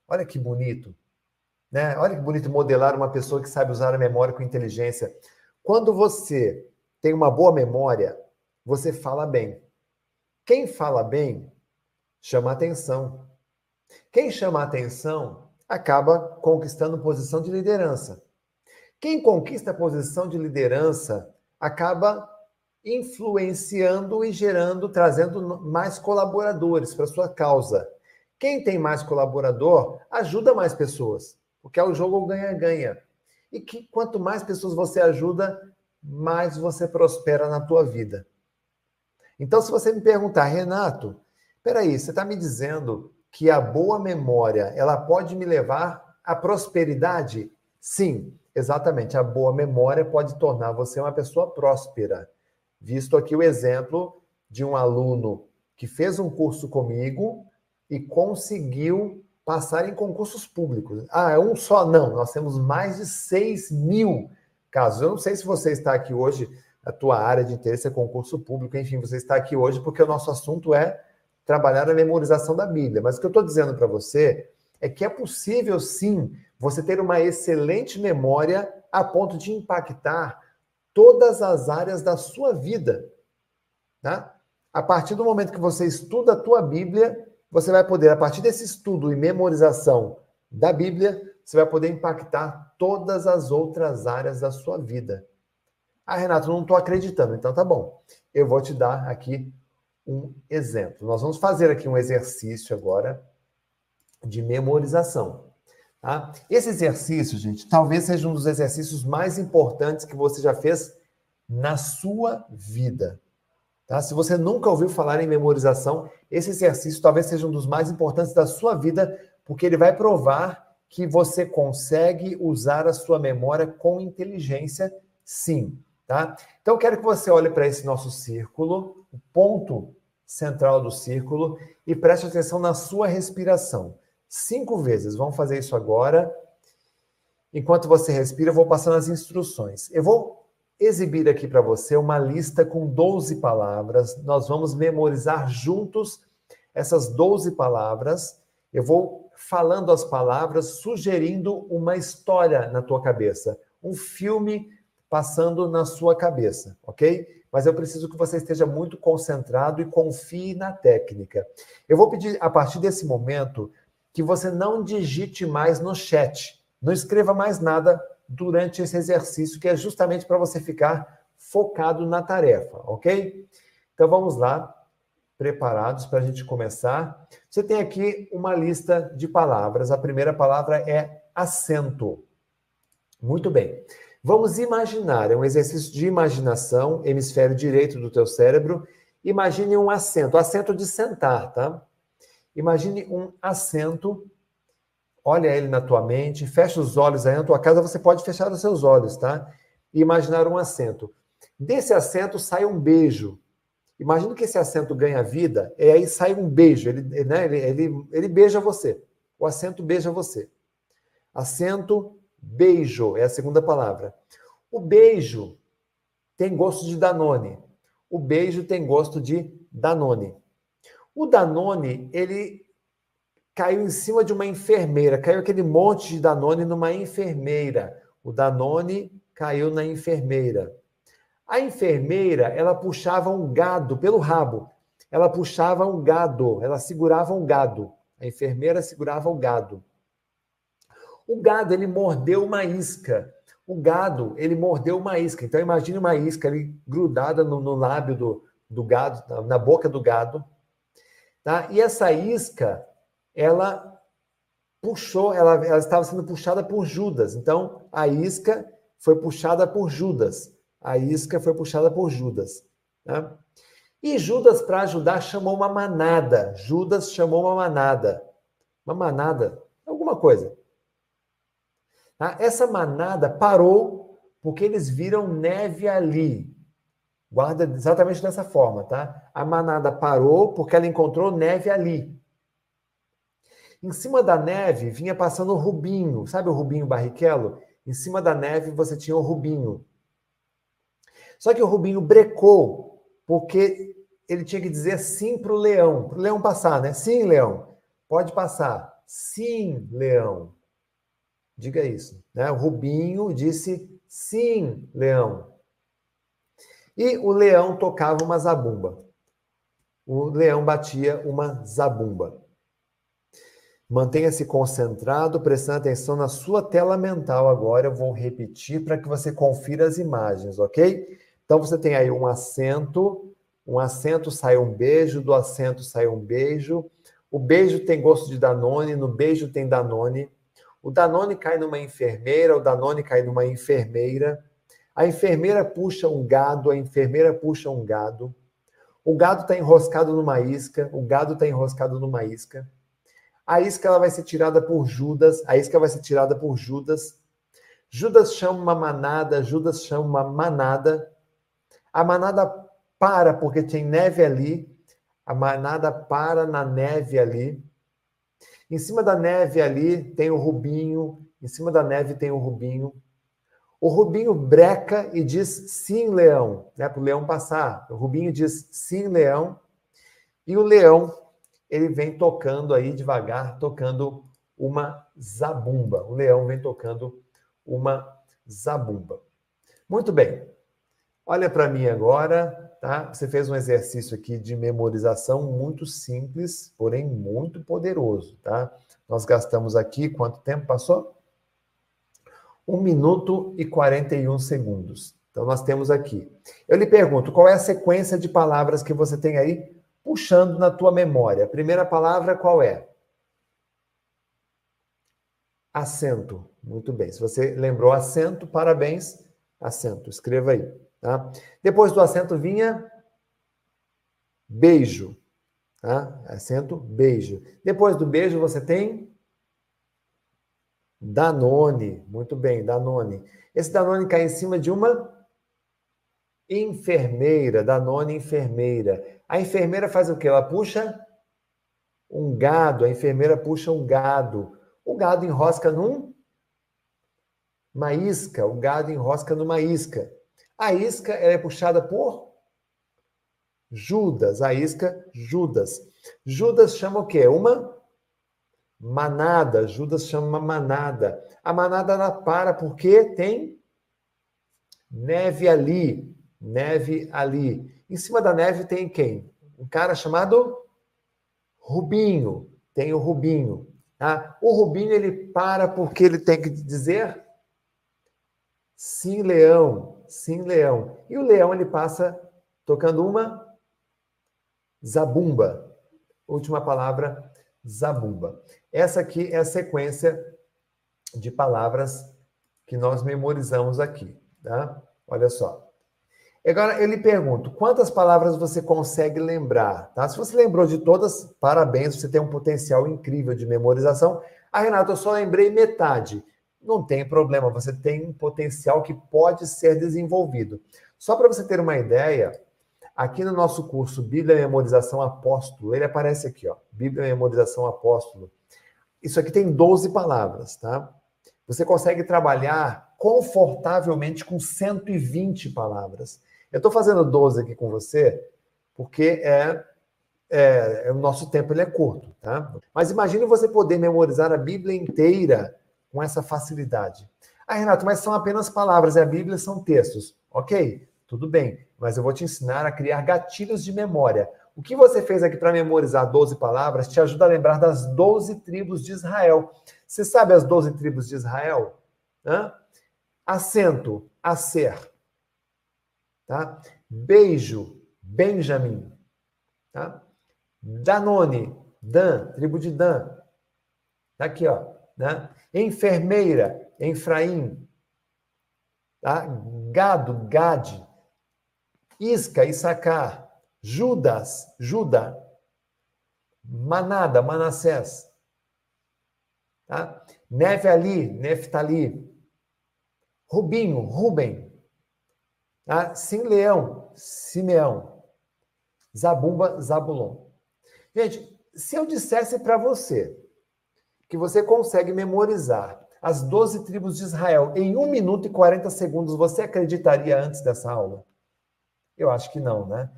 Olha que bonito. Né? Olha que bonito modelar uma pessoa que sabe usar a memória com inteligência. Quando você tem uma boa memória, você fala bem. Quem fala bem chama atenção. Quem chama atenção acaba conquistando posição de liderança. Quem conquista a posição de liderança acaba influenciando e gerando, trazendo mais colaboradores para sua causa. Quem tem mais colaborador ajuda mais pessoas, porque é o jogo ganha-ganha. E que quanto mais pessoas você ajuda, mais você prospera na tua vida. Então, se você me perguntar, Renato, peraí, você está me dizendo que a boa memória ela pode me levar à prosperidade? Sim, exatamente. A boa memória pode tornar você uma pessoa próspera. Visto aqui o exemplo de um aluno que fez um curso comigo e conseguiu passar em concursos públicos. Ah, é um só? Não, nós temos mais de 6 mil casos. Eu não sei se você está aqui hoje, a tua área de interesse é concurso público, enfim, você está aqui hoje porque o nosso assunto é trabalhar a memorização da Bíblia. Mas o que eu estou dizendo para você é que é possível sim você ter uma excelente memória a ponto de impactar todas as áreas da sua vida. Tá? A partir do momento que você estuda a tua Bíblia, você vai poder, a partir desse estudo e memorização da Bíblia, você vai poder impactar todas as outras áreas da sua vida. Ah, Renato, não estou acreditando. Então tá bom. Eu vou te dar aqui um exemplo. Nós vamos fazer aqui um exercício agora de memorização. Tá? Esse exercício, gente, talvez seja um dos exercícios mais importantes que você já fez na sua vida. Tá? Se você nunca ouviu falar em memorização, esse exercício talvez seja um dos mais importantes da sua vida, porque ele vai provar que você consegue usar a sua memória com inteligência, sim. Tá? Então, eu quero que você olhe para esse nosso círculo, o ponto central do círculo, e preste atenção na sua respiração cinco vezes. Vamos fazer isso agora. Enquanto você respira, eu vou passando as instruções. Eu vou exibir aqui para você uma lista com 12 palavras. Nós vamos memorizar juntos essas 12 palavras. Eu vou falando as palavras, sugerindo uma história na tua cabeça, um filme passando na sua cabeça, ok? Mas eu preciso que você esteja muito concentrado e confie na técnica. Eu vou pedir, a partir desse momento, que você não digite mais no chat. Não escreva mais nada durante esse exercício, que é justamente para você ficar focado na tarefa, ok? Então vamos lá, preparados para a gente começar. Você tem aqui uma lista de palavras. A primeira palavra é assento. Muito bem. Vamos imaginar, é um exercício de imaginação, hemisfério direito do teu cérebro. Imagine um assento, assento de sentar, tá? Imagine um assento, olha ele na tua mente, fecha os olhos aí na tua casa, você pode fechar os seus olhos, tá? E imaginar um assento. Desse assento sai um beijo. Imagina que esse assento ganha vida, e aí sai um beijo, ele, né, ele, ele, ele beija você. O assento beija você. Assento, beijo, é a segunda palavra. O beijo tem gosto de Danone. O beijo tem gosto de Danone. O Danone, ele caiu em cima de uma enfermeira, caiu aquele monte de Danone numa enfermeira. O Danone caiu na enfermeira. A enfermeira, ela puxava um gado pelo rabo. Ela puxava um gado, ela segurava um gado. A enfermeira segurava o gado. O gado, ele mordeu uma isca. O gado, ele mordeu uma isca. Então, imagine uma isca ali grudada no, no lábio do, do gado, na, boca do gado. Tá? E essa isca, ela puxou, ela, ela estava sendo puxada por Judas. Então, a isca foi puxada por Judas. A isca foi puxada por Judas. Né? E Judas, para ajudar, chamou uma manada. Judas chamou uma manada. Uma manada, alguma coisa. Tá? Essa manada parou porque eles viram neve ali. Guarda exatamente dessa forma, tá? A manada parou porque ela encontrou neve ali. Em cima da neve vinha passando o Rubinho. Sabe o Rubinho Barrichello? Em cima da neve você tinha o Rubinho. Só que o Rubinho brecou porque ele tinha que dizer sim para o leão, para o leão passar, né? Sim, leão, pode passar. Sim, leão. Diga isso. Né? O Rubinho disse sim, leão. E o leão tocava uma zabumba. O leão batia uma zabumba. Mantenha-se concentrado, prestando atenção na sua tela mental. Agora eu vou repetir para que você confira as imagens, ok? Então você tem aí um acento, um acento sai um beijo, do acento sai um beijo. O beijo tem gosto de Danone, no beijo tem Danone. O Danone cai numa enfermeira, o Danone cai numa enfermeira. A enfermeira puxa um gado, a enfermeira puxa um gado. O gado está enroscado numa isca, o gado está enroscado numa isca. A isca ela vai ser tirada por Judas, a isca vai ser tirada por Judas. Judas chama uma manada, Judas chama uma manada. A manada para porque tem neve ali. A manada para na neve ali. Em cima da neve ali tem o Rubinho. Em cima da neve tem o Rubinho. O Rubinho breca e diz sim, leão, né, para o leão passar. O Rubinho diz sim, leão. E o leão ele vem tocando aí devagar, tocando uma zabumba. O leão vem tocando uma zabumba. Muito bem. Olha para mim agora, tá? Você fez um exercício aqui de memorização muito simples, porém muito poderoso, tá? Nós gastamos aqui, quanto tempo passou? Um minuto e 41 segundos. Então, nós temos aqui. Eu lhe pergunto, qual é a sequência de palavras que você tem aí puxando na tua memória. A primeira palavra qual é? Acento. Muito bem. Se você lembrou acento, parabéns. Acento. Escreva aí. Tá? Depois do acento vinha beijo. Tá? Acento, beijo. Depois do beijo você tem Danone. Muito bem, Danone. Esse Danone cai em cima de uma enfermeira, Danone enfermeira. A enfermeira faz o quê? Ela puxa um gado, a enfermeira puxa um gado. O gado enrosca num uma isca, o gado enrosca numa isca. A isca é puxada por Judas, a isca Judas. Judas chama o quê? Uma manada. Judas chama uma manada. A manada ela para porque tem neve ali neve ali. Em cima da neve tem quem? Um cara chamado Rubinho. Tem o Rubinho. Tá? O Rubinho ele para porque ele tem que dizer sim, leão, sim, leão. E o leão ele passa tocando uma zabumba. Última palavra, zabumba. Essa aqui é a sequência de palavras que nós memorizamos aqui, tá? Olha só. Agora, eu lhe pergunto, quantas palavras você consegue lembrar? Tá? Se você lembrou de todas, parabéns, você tem um potencial incrível de memorização. Ah, Renato, eu só lembrei metade. Não tem problema, você tem um potencial que pode ser desenvolvido. Só para você ter uma ideia, aqui no nosso curso Bíblia Memorização Apóstolo, ele aparece aqui, ó, Bíblia Memorização Apóstolo. Isso aqui tem 12 palavras, tá? Você consegue trabalhar confortavelmente com 120 palavras. Eu estou fazendo 12 aqui com você porque é, é, o nosso tempo ele é curto, tá? Mas imagine você poder memorizar a Bíblia inteira com essa facilidade. Ah, Renato, mas são apenas palavras, e a Bíblia são textos. Ok, tudo bem, mas eu vou te ensinar a criar gatilhos de memória. O que você fez aqui para memorizar 12 palavras te ajuda a lembrar das 12 tribos de Israel. Você sabe as 12 tribos de Israel? Hã? Acento, acer. Tá? Beijo, Benjamin. Tá? Danone, Dan, tribo de Dan. Tá aqui, ó. Né? Enfermeira, Efraim. Tá? Gado, Gade. Isca, Issacar. Judas, Juda. Manada, Manassés. Tá? Neve ali, Neftali. Rubinho, Ruben. Tá? Sim-Leão, Simeão. Zabumba, Zabulon. Gente, se eu dissesse para você que você consegue memorizar as 12 tribos de Israel em 1 minuto e 40 segundos, você acreditaria antes dessa aula? Eu acho que não, né?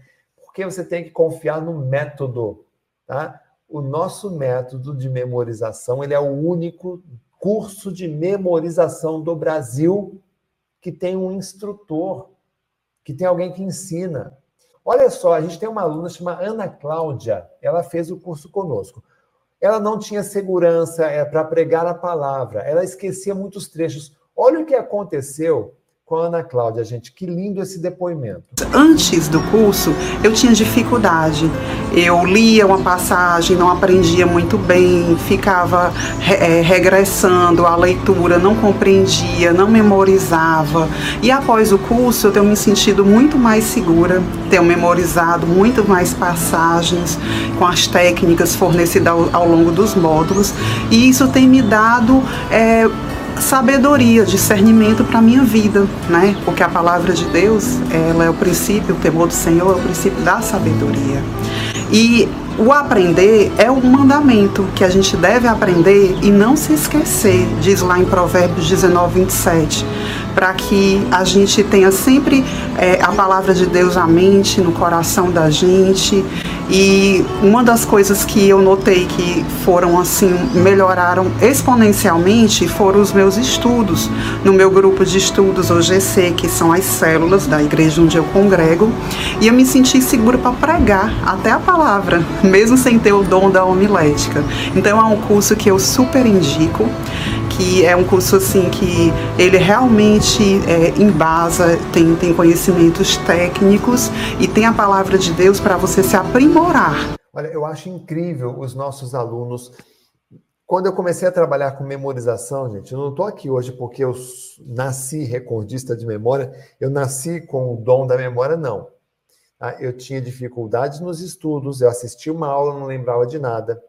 Porque você tem que confiar no método, tá? O nosso método de memorização, ele é o único curso de memorização do Brasil que tem um instrutor, que tem alguém que ensina. Olha só, a gente tem uma aluna chamada Ana Cláudia, ela fez o curso conosco. Ela não tinha segurança é, para pregar a palavra, ela esquecia muitos trechos. Olha o que aconteceu com a Ana Cláudia, gente. Que lindo esse depoimento. Antes do curso, eu tinha dificuldade. Eu lia uma passagem, não aprendia muito bem, ficava é, regressando a leitura, não compreendia, não memorizava. E após o curso, eu tenho me sentido muito mais segura, tenho memorizado muito mais passagens com as técnicas fornecidas ao, ao longo dos módulos. E isso tem me dado. É, sabedoria, discernimento para a minha vida, né? Porque a palavra de Deus, ela é o princípio, o temor do Senhor é o princípio da sabedoria. E o aprender é um mandamento que a gente deve aprender e não se esquecer, diz lá em Provérbios 19, 27, para que a gente tenha sempre é, a palavra de Deus à mente, no coração da gente e uma das coisas que eu notei que foram assim, melhoraram exponencialmente foram os meus estudos. No meu grupo de estudos, o GC, que são as células da igreja onde eu congrego, e eu me senti segura para pregar até a palavra, mesmo sem ter o dom da homilética. Então é um curso que eu super indico que é um curso assim que ele realmente é, embasa, tem, tem conhecimentos técnicos e tem a palavra de Deus para você se aprimorar. Olha, eu acho incrível os nossos alunos. Quando eu comecei a trabalhar com memorização, gente, eu não estou aqui hoje porque eu nasci recordista de memória, eu nasci com o dom da memória, não. Tá? Eu tinha dificuldades nos estudos, eu assisti uma aula, não lembrava de nada.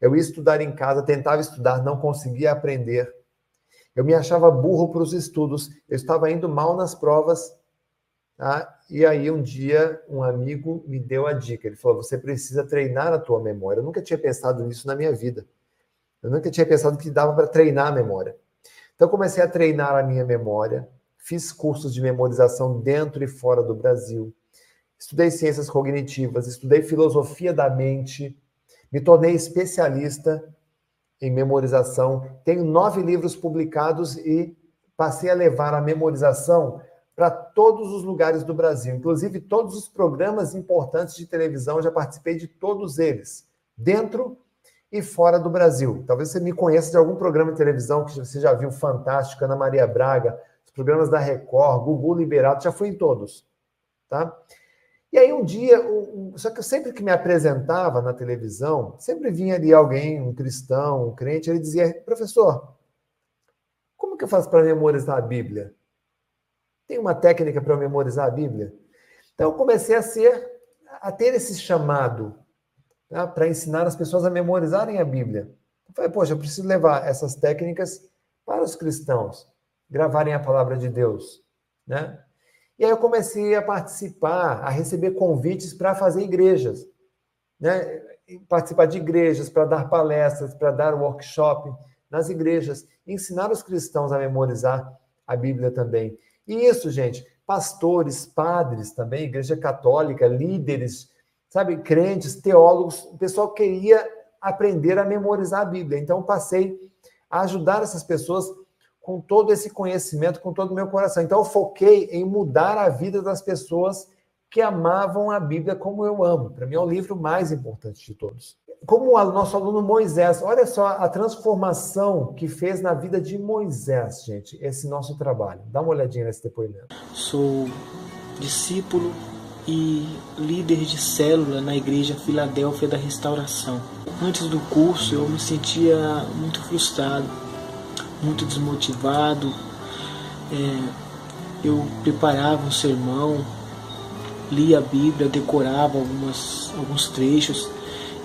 Eu ia estudar em casa, tentava estudar, não conseguia aprender. Eu me achava burro para os estudos, eu estava indo mal nas provas. Tá? E aí, um dia, um amigo me deu a dica. Ele falou: Você precisa treinar a tua memória. Eu nunca tinha pensado nisso na minha vida. Eu nunca tinha pensado que dava para treinar a memória. Então, comecei a treinar a minha memória, fiz cursos de memorização dentro e fora do Brasil, estudei ciências cognitivas, estudei filosofia da mente, me tornei especialista em memorização. Tenho nove livros publicados e passei a levar a memorização para todos os lugares do Brasil, inclusive todos os programas importantes de televisão, já participei de todos eles, dentro e fora do Brasil. Talvez você me conheça de algum programa de televisão que você já viu Fantástico, Ana Maria Braga, os programas da Record, Gugu Liberato, já fui em todos, tá? E aí um dia, só que eu sempre que me apresentava na televisão, sempre vinha ali alguém, um cristão, um crente, ele dizia, professor, como que eu faço para memorizar a Bíblia? Tem uma técnica para memorizar a Bíblia? Então eu comecei a ser, a ter esse chamado tá, para ensinar as pessoas a memorizarem a Bíblia. Eu falei, poxa, eu preciso levar essas técnicas para os cristãos, gravarem a palavra de Deus, né? E aí eu comecei a participar, a receber convites para fazer igrejas, né? Participar de igrejas, para dar palestras, para dar workshop nas igrejas, ensinar os cristãos a memorizar a Bíblia também. E isso, gente, pastores, padres também, igreja católica, líderes, sabe, crentes, teólogos, o pessoal queria aprender a memorizar a Bíblia. Então passei a ajudar essas pessoas com todo esse conhecimento, com todo o meu coração. Então, eu foquei em mudar a vida das pessoas que amavam a Bíblia como eu amo. Para mim, é o livro mais importante de todos. Como o nosso aluno Moisés, olha só a transformação que fez na vida de Moisés, gente, esse nosso trabalho. Dá uma olhadinha nesse depoimento. Sou discípulo e líder de célula na igreja Filadélfia da Restauração. Antes do curso, eu me sentia muito frustrado muito desmotivado, é, eu preparava um sermão, lia a Bíblia, decorava algumas, alguns trechos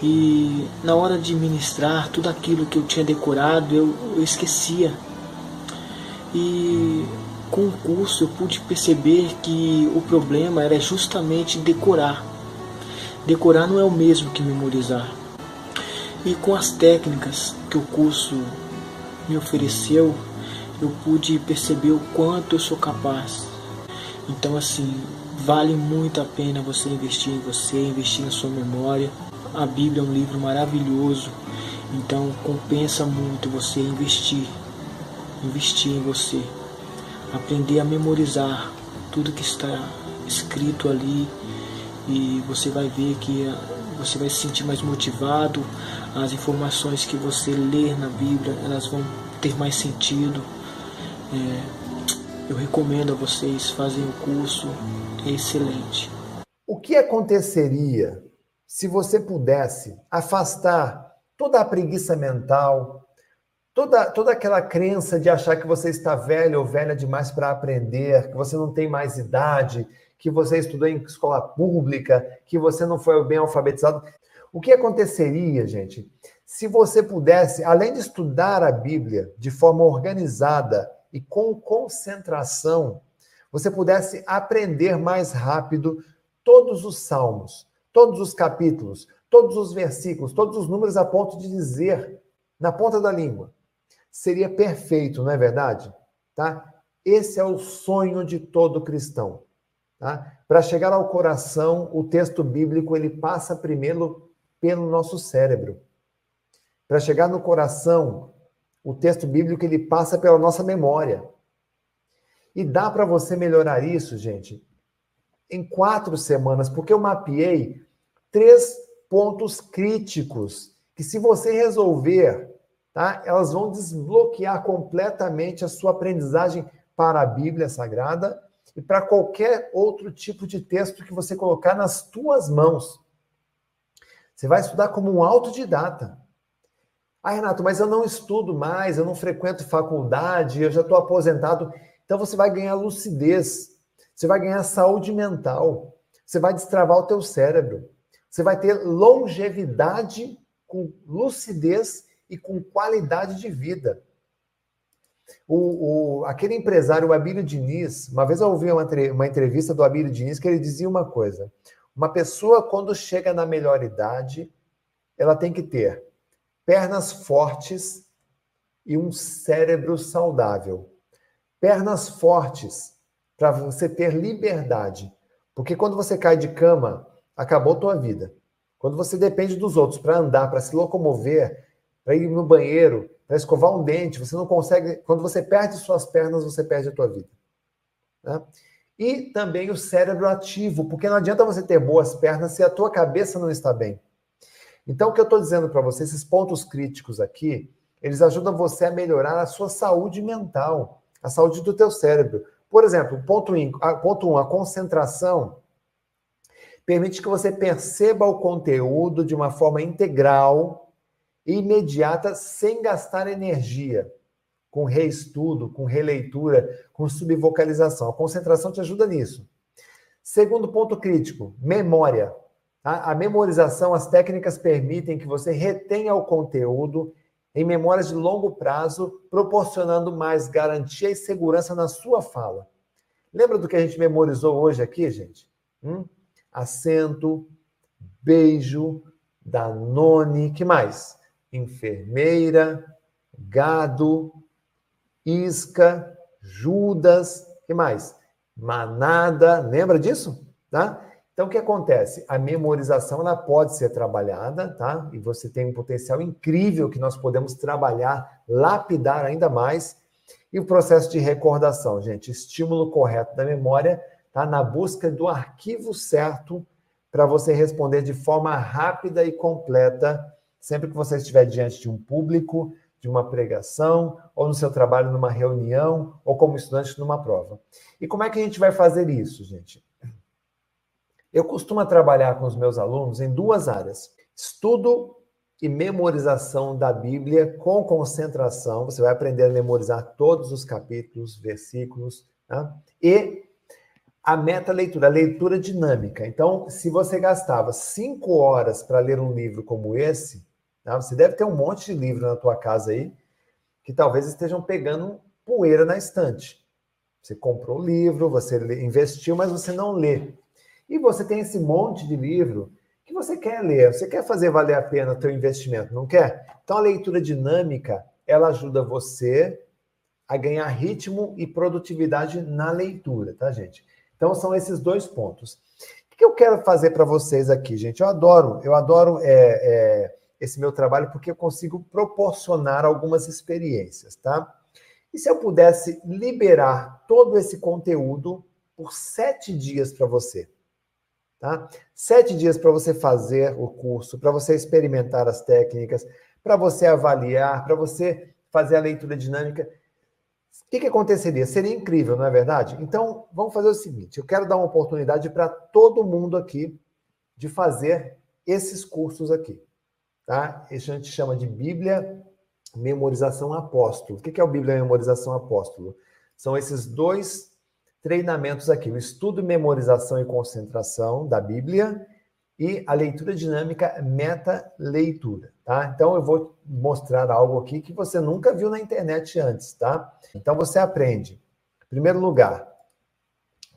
e na hora de ministrar tudo aquilo que eu tinha decorado eu, eu esquecia. E com o curso eu pude perceber que o problema era justamente decorar. Decorar não é o mesmo que memorizar. E com as técnicas que o curso me ofereceu, eu pude perceber o quanto eu sou capaz. Então, assim, vale muito a pena você investir em você, investir na sua memória. A Bíblia é um livro maravilhoso, então compensa muito você investir, investir em você, aprender a memorizar tudo que está escrito ali e você vai ver que você vai se sentir mais motivado, as informações que você lê na Bíblia elas vão ter mais sentido. É, eu recomendo a vocês fazerem o curso, é excelente. O que aconteceria se você pudesse afastar toda a preguiça mental, toda, toda aquela crença de achar que você está velho ou velha demais para aprender, que você não tem mais idade, que você estudou em escola pública, que você não foi bem alfabetizado. O que aconteceria, gente, se você pudesse, além de estudar a Bíblia de forma organizada e com concentração, você pudesse aprender mais rápido todos os salmos, todos os capítulos, todos os versículos, todos os números a ponto de dizer na ponta da língua. Seria perfeito, não é verdade? Tá? Esse é o sonho de todo cristão. Tá? Para chegar ao coração, o texto bíblico ele passa primeiro pelo nosso cérebro. Para chegar no coração, o texto bíblico ele passa pela nossa memória. E dá para você melhorar isso, gente, em quatro semanas, porque eu mapeei três pontos críticos que, se você resolver, tá, elas vão desbloquear completamente a sua aprendizagem para a Bíblia Sagrada e para qualquer outro tipo de texto que você colocar nas tuas mãos. Você vai estudar como um autodidata. Ah, Renato, mas eu não estudo mais, eu não frequento faculdade, eu já estou aposentado. Então você vai ganhar lucidez, você vai ganhar saúde mental, você vai destravar o teu cérebro, você vai ter longevidade com lucidez e com qualidade de vida. O, o, aquele empresário, o Abílio Diniz, uma vez eu ouvi uma, uma entrevista do Abílio Diniz que ele dizia uma coisa: uma pessoa, quando chega na melhor idade, ela tem que ter pernas fortes e um cérebro saudável. Pernas fortes para você ter liberdade. Porque quando você cai de cama, acabou tua vida. Quando você depende dos outros para andar, para se locomover, para ir no banheiro, para escovar um dente, você não consegue. Quando você perde suas pernas, você perde a tua vida. Né? E também o cérebro ativo, porque não adianta você ter boas pernas se a tua cabeça não está bem. Então, o que eu estou dizendo para você, esses pontos críticos aqui, eles ajudam você a melhorar a sua saúde mental, a saúde do teu cérebro. Por exemplo, ponto 1, ponto um, a concentração permite que você perceba o conteúdo de uma forma integral e imediata, sem gastar energia, com reestudo, com releitura, com subvocalização. A concentração te ajuda nisso. Segundo ponto crítico, memória. A, a memorização, as técnicas permitem que você retenha o conteúdo em memórias de longo prazo, proporcionando mais garantia e segurança na sua fala. Lembra do que a gente memorizou hoje aqui, gente? Hum? Acento, beijo, Danone, que mais? Enfermeira, gado, isca, Judas, que mais? Manada, lembra disso? Tá? Então, o que acontece? A memorização ela pode ser trabalhada, tá? E você tem um potencial incrível que nós podemos trabalhar, lapidar ainda mais. E o processo de recordação, gente, estímulo correto da memória, tá? Na busca do arquivo certo para você responder de forma rápida e completa, sempre que você estiver diante de um público, de uma pregação, ou no seu trabalho numa reunião, ou como estudante numa prova. E como é que a gente vai fazer isso, gente? Eu costumo trabalhar com os meus alunos em duas áreas: estudo e memorização da Bíblia com concentração. Você vai aprender a memorizar todos os capítulos, versículos, Tá? E a meta leitura, a leitura dinâmica. Então, se você gastava cinco horas para ler um livro como esse, tá? você deve ter um monte de livro na tua casa aí que talvez estejam pegando poeira na estante. Você comprou o livro, você investiu, mas você não lê. E você tem esse monte de livro que você quer ler, você quer fazer valer a pena o teu investimento, não quer? Então a leitura dinâmica, ela ajuda você a ganhar ritmo e produtividade na leitura, tá, gente? Então são esses dois pontos. O que eu quero fazer para vocês aqui, gente? Eu adoro, eu adoro é, é, esse meu trabalho porque eu consigo proporcionar algumas experiências, tá? E se eu pudesse liberar todo esse conteúdo por sete dias para você? Tá? Sete dias para você fazer o curso, para você experimentar as técnicas, para você avaliar, para você fazer a leitura dinâmica. O que, que aconteceria? Seria incrível, não é verdade? Então, vamos fazer o seguinte: eu quero dar uma oportunidade para todo mundo aqui de fazer esses cursos aqui. Tá? Isso a gente chama de Bíblia Memorização Apóstolo. O que é o Bíblia Memorização Apóstolo? São esses dois treinamentos aqui: o estudo, memorização e concentração da Bíblia e a leitura dinâmica meta-leitura, tá? Então eu vou mostrar algo aqui que você nunca viu na internet antes, tá? Então você aprende, em primeiro lugar,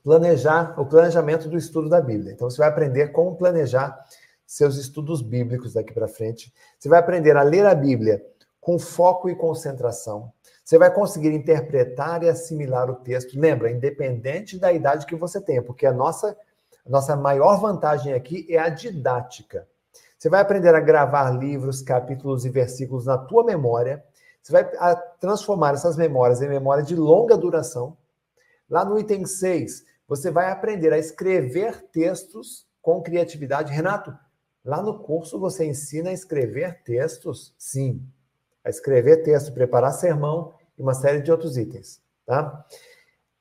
planejar o planejamento do estudo da Bíblia. Então você vai aprender como planejar seus estudos bíblicos daqui para frente. Você vai aprender a ler a Bíblia com foco e concentração. Você vai conseguir interpretar e assimilar o texto. Lembra, independente da idade que você tenha, porque a nossa, a nossa maior vantagem aqui é a didática. Você vai aprender a gravar livros, capítulos e versículos na tua memória. Você vai transformar essas memórias em memória de longa duração. Lá no item 6, você vai aprender a escrever textos com criatividade. Renato, lá no curso você ensina a escrever textos? Sim a escrever texto, preparar sermão e uma série de outros itens, tá?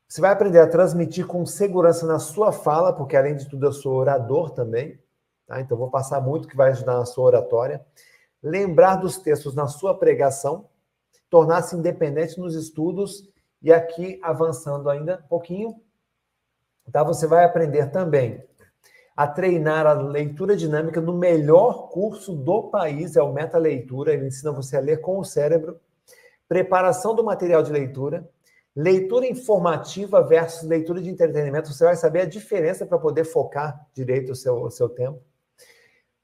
Você vai aprender a transmitir com segurança na sua fala, porque além de tudo eu sou orador também, tá? Então vou passar muito que vai ajudar na sua oratória. Lembrar dos textos na sua pregação, tornar-se independente nos estudos e aqui avançando ainda um pouquinho, tá? Você vai aprender também a treinar a leitura dinâmica no melhor curso do país, é o Meta Leitura, ele ensina você a ler com o cérebro, preparação do material de leitura, leitura informativa versus leitura de entretenimento, você vai saber a diferença para poder focar direito o seu, o seu tempo.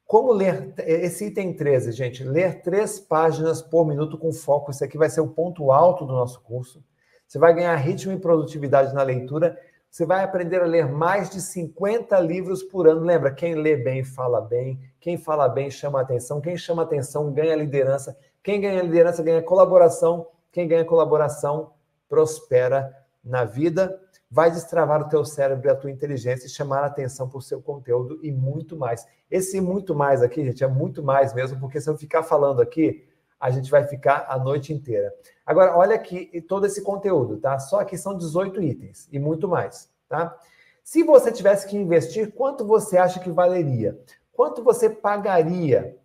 Como ler, esse item 13, gente, ler três páginas por minuto com foco, isso aqui vai ser o ponto alto do nosso curso. Você vai ganhar ritmo e produtividade na leitura você vai aprender a ler mais de 50 livros por ano. Lembra, quem lê bem fala bem, quem fala bem chama atenção, quem chama atenção ganha liderança, quem ganha liderança ganha colaboração, quem ganha colaboração prospera na vida, vai destravar o teu cérebro e a tua inteligência e chamar a atenção o seu conteúdo e muito mais. Esse muito mais aqui, gente, é muito mais mesmo, porque se eu ficar falando aqui, a gente vai ficar a noite inteira. Agora, olha aqui todo esse conteúdo, tá? Só aqui são 18 itens e muito mais, tá? Se você tivesse que investir, quanto você acha que valeria? Quanto você pagaria,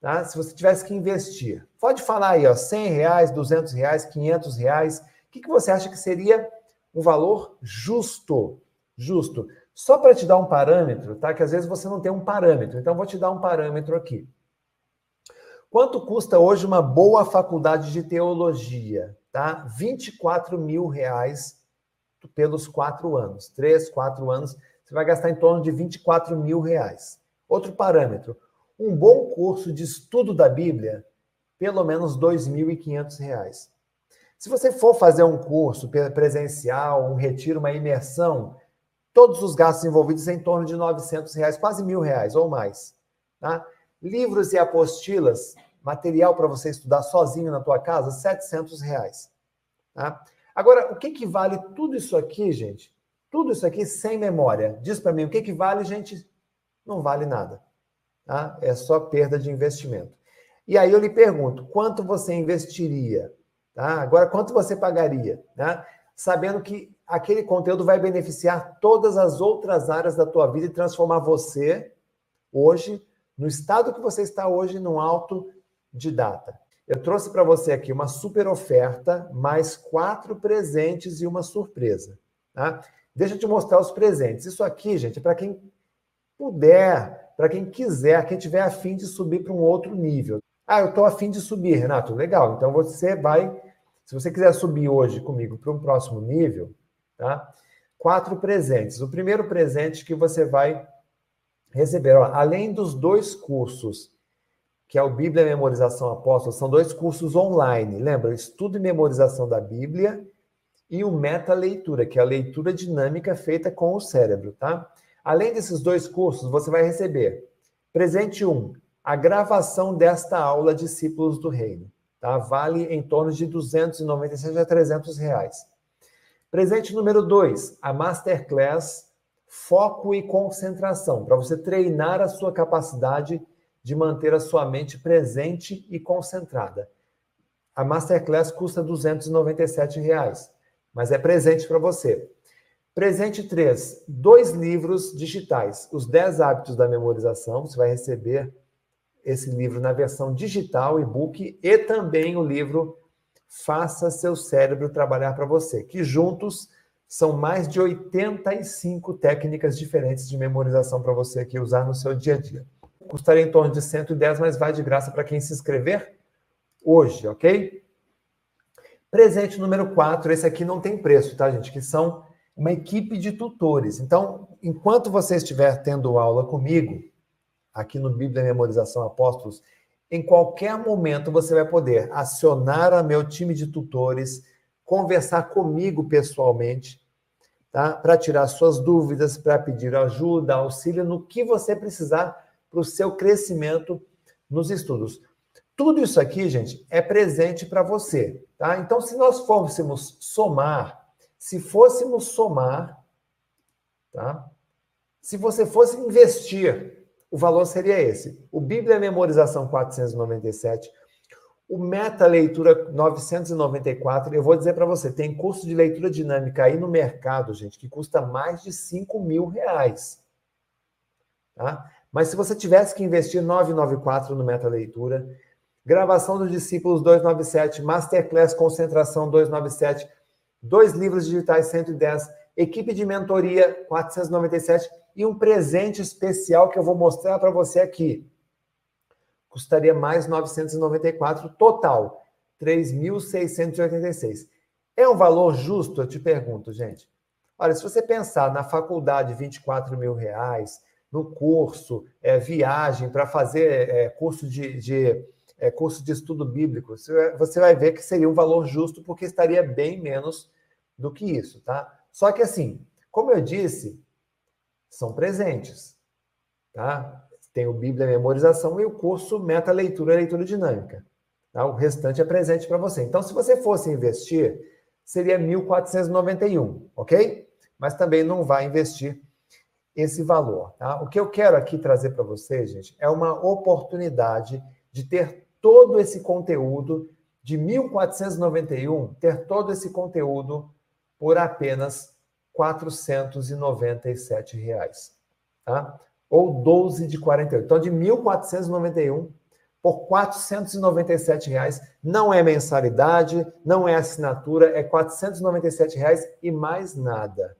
tá? Se você tivesse que investir. Pode falar aí, ó, 100 reais, 200 reais, 500 reais. O que, que você acha que seria um valor justo? Justo. Só para te dar um parâmetro, tá? Que às vezes você não tem um parâmetro. Então, vou te dar um parâmetro aqui. Quanto custa hoje uma boa faculdade de teologia? Tá? 24 mil reais pelos quatro anos. Três, quatro anos, você vai gastar em torno de 24 mil reais. Outro parâmetro, um bom curso de estudo da Bíblia, pelo menos 2.500 reais. Se você for fazer um curso presencial, um retiro, uma imersão, todos os gastos envolvidos em torno de 900 reais, quase mil reais ou mais. Tá? Livros e apostilas, material para você estudar sozinho na tua casa, 700 reais. Tá? Agora, o que, que vale tudo isso aqui, gente? Tudo isso aqui sem memória. Diz para mim, o que, que vale, gente? Não vale nada. Tá? É só perda de investimento. E aí eu lhe pergunto, quanto você investiria? Tá? Agora, quanto você pagaria? Tá? Sabendo que aquele conteúdo vai beneficiar todas as outras áreas da tua vida e transformar você, hoje, no estado que você está hoje, num autodidata. Eu trouxe para você aqui uma super oferta, mais quatro presentes e uma surpresa. Tá? Deixa eu te mostrar os presentes. Isso aqui, gente, é para quem puder, para quem quiser, quem tiver afim de subir para um outro nível. Ah, eu estou afim de subir, Renato. Legal. Então você vai, se você quiser subir hoje comigo para um próximo nível, tá? Quatro presentes. O primeiro presente que você vai receber, ó, além dos dois cursos, que é o Bíblia Memorização Apóstolo, são dois cursos online. Lembra? Estudo e memorização da Bíblia e o meta leitura, que é a leitura dinâmica feita com o cérebro, tá? Além desses dois cursos, você vai receber presente 1, um, a gravação desta aula Discípulos do Reino, tá? Vale em torno de 297 a 300 reais. Presente número 2, a masterclass Foco e Concentração, para você treinar a sua capacidade de manter a sua mente presente e concentrada. A masterclass custa 297 reais, mas é presente para você. Presente 3, dois livros digitais. Os 10 hábitos da memorização, você vai receber esse livro na versão digital, e-book, e também o livro Faça Seu Cérebro Trabalhar para Você, que juntos são mais de 85 técnicas diferentes de memorização para você aqui usar no seu dia a dia. Custaria em torno de 110, mas vai de graça para quem se inscrever hoje, ok? Presente número 4, esse aqui não tem preço, tá, gente? Que são uma equipe de tutores. Então, enquanto você estiver tendo aula comigo, aqui no Bíblia Memorização Apóstolos, em qualquer momento você vai poder acionar a meu time de tutores, conversar comigo pessoalmente, tá? Para tirar suas dúvidas, para pedir ajuda, auxílio no que você precisar para o seu crescimento nos estudos. Tudo isso aqui, gente, é presente para você, tá? Então, se nós fôssemos somar se fôssemos somar, tá? Se você fosse investir, o valor seria esse. O Bíblia Memorização 497, o Meta Leitura 994, eu vou dizer para você, tem curso de leitura dinâmica aí no mercado, gente, que custa mais de 5 mil reais. Tá? Mas se você tivesse que investir 994 no Meta Leitura, gravação dos discípulos 297, Masterclass Concentração 297, dois livros digitais 110, equipe de mentoria 497 e um presente especial que eu vou mostrar para você aqui. Custaria mais 994 total, 3.686. É um valor justo? Eu te pergunto, gente. Olha, se você pensar na faculdade, 24 mil reais, no curso, é, viagem para fazer é, curso de, de é, curso de estudo bíblico, você vai ver que seria um valor justo, porque estaria bem menos do que isso, tá? Só que assim, como eu disse, são presentes, tá? Tem o Bíblia Memorização e o curso Meta Leitura e Leitura Dinâmica. Tá? O restante é presente para você. Então, se você fosse investir, seria 1.491, ok? Mas também não vai investir esse valor, tá? O que eu quero aqui trazer para vocês, gente, é uma oportunidade de ter todo esse conteúdo de 1491, ter todo esse conteúdo por apenas 497 reais, tá? Ou 12 de 48. Então, de 1.491 por 497 reais. Não é mensalidade, não é assinatura, é 497 reais e mais nada.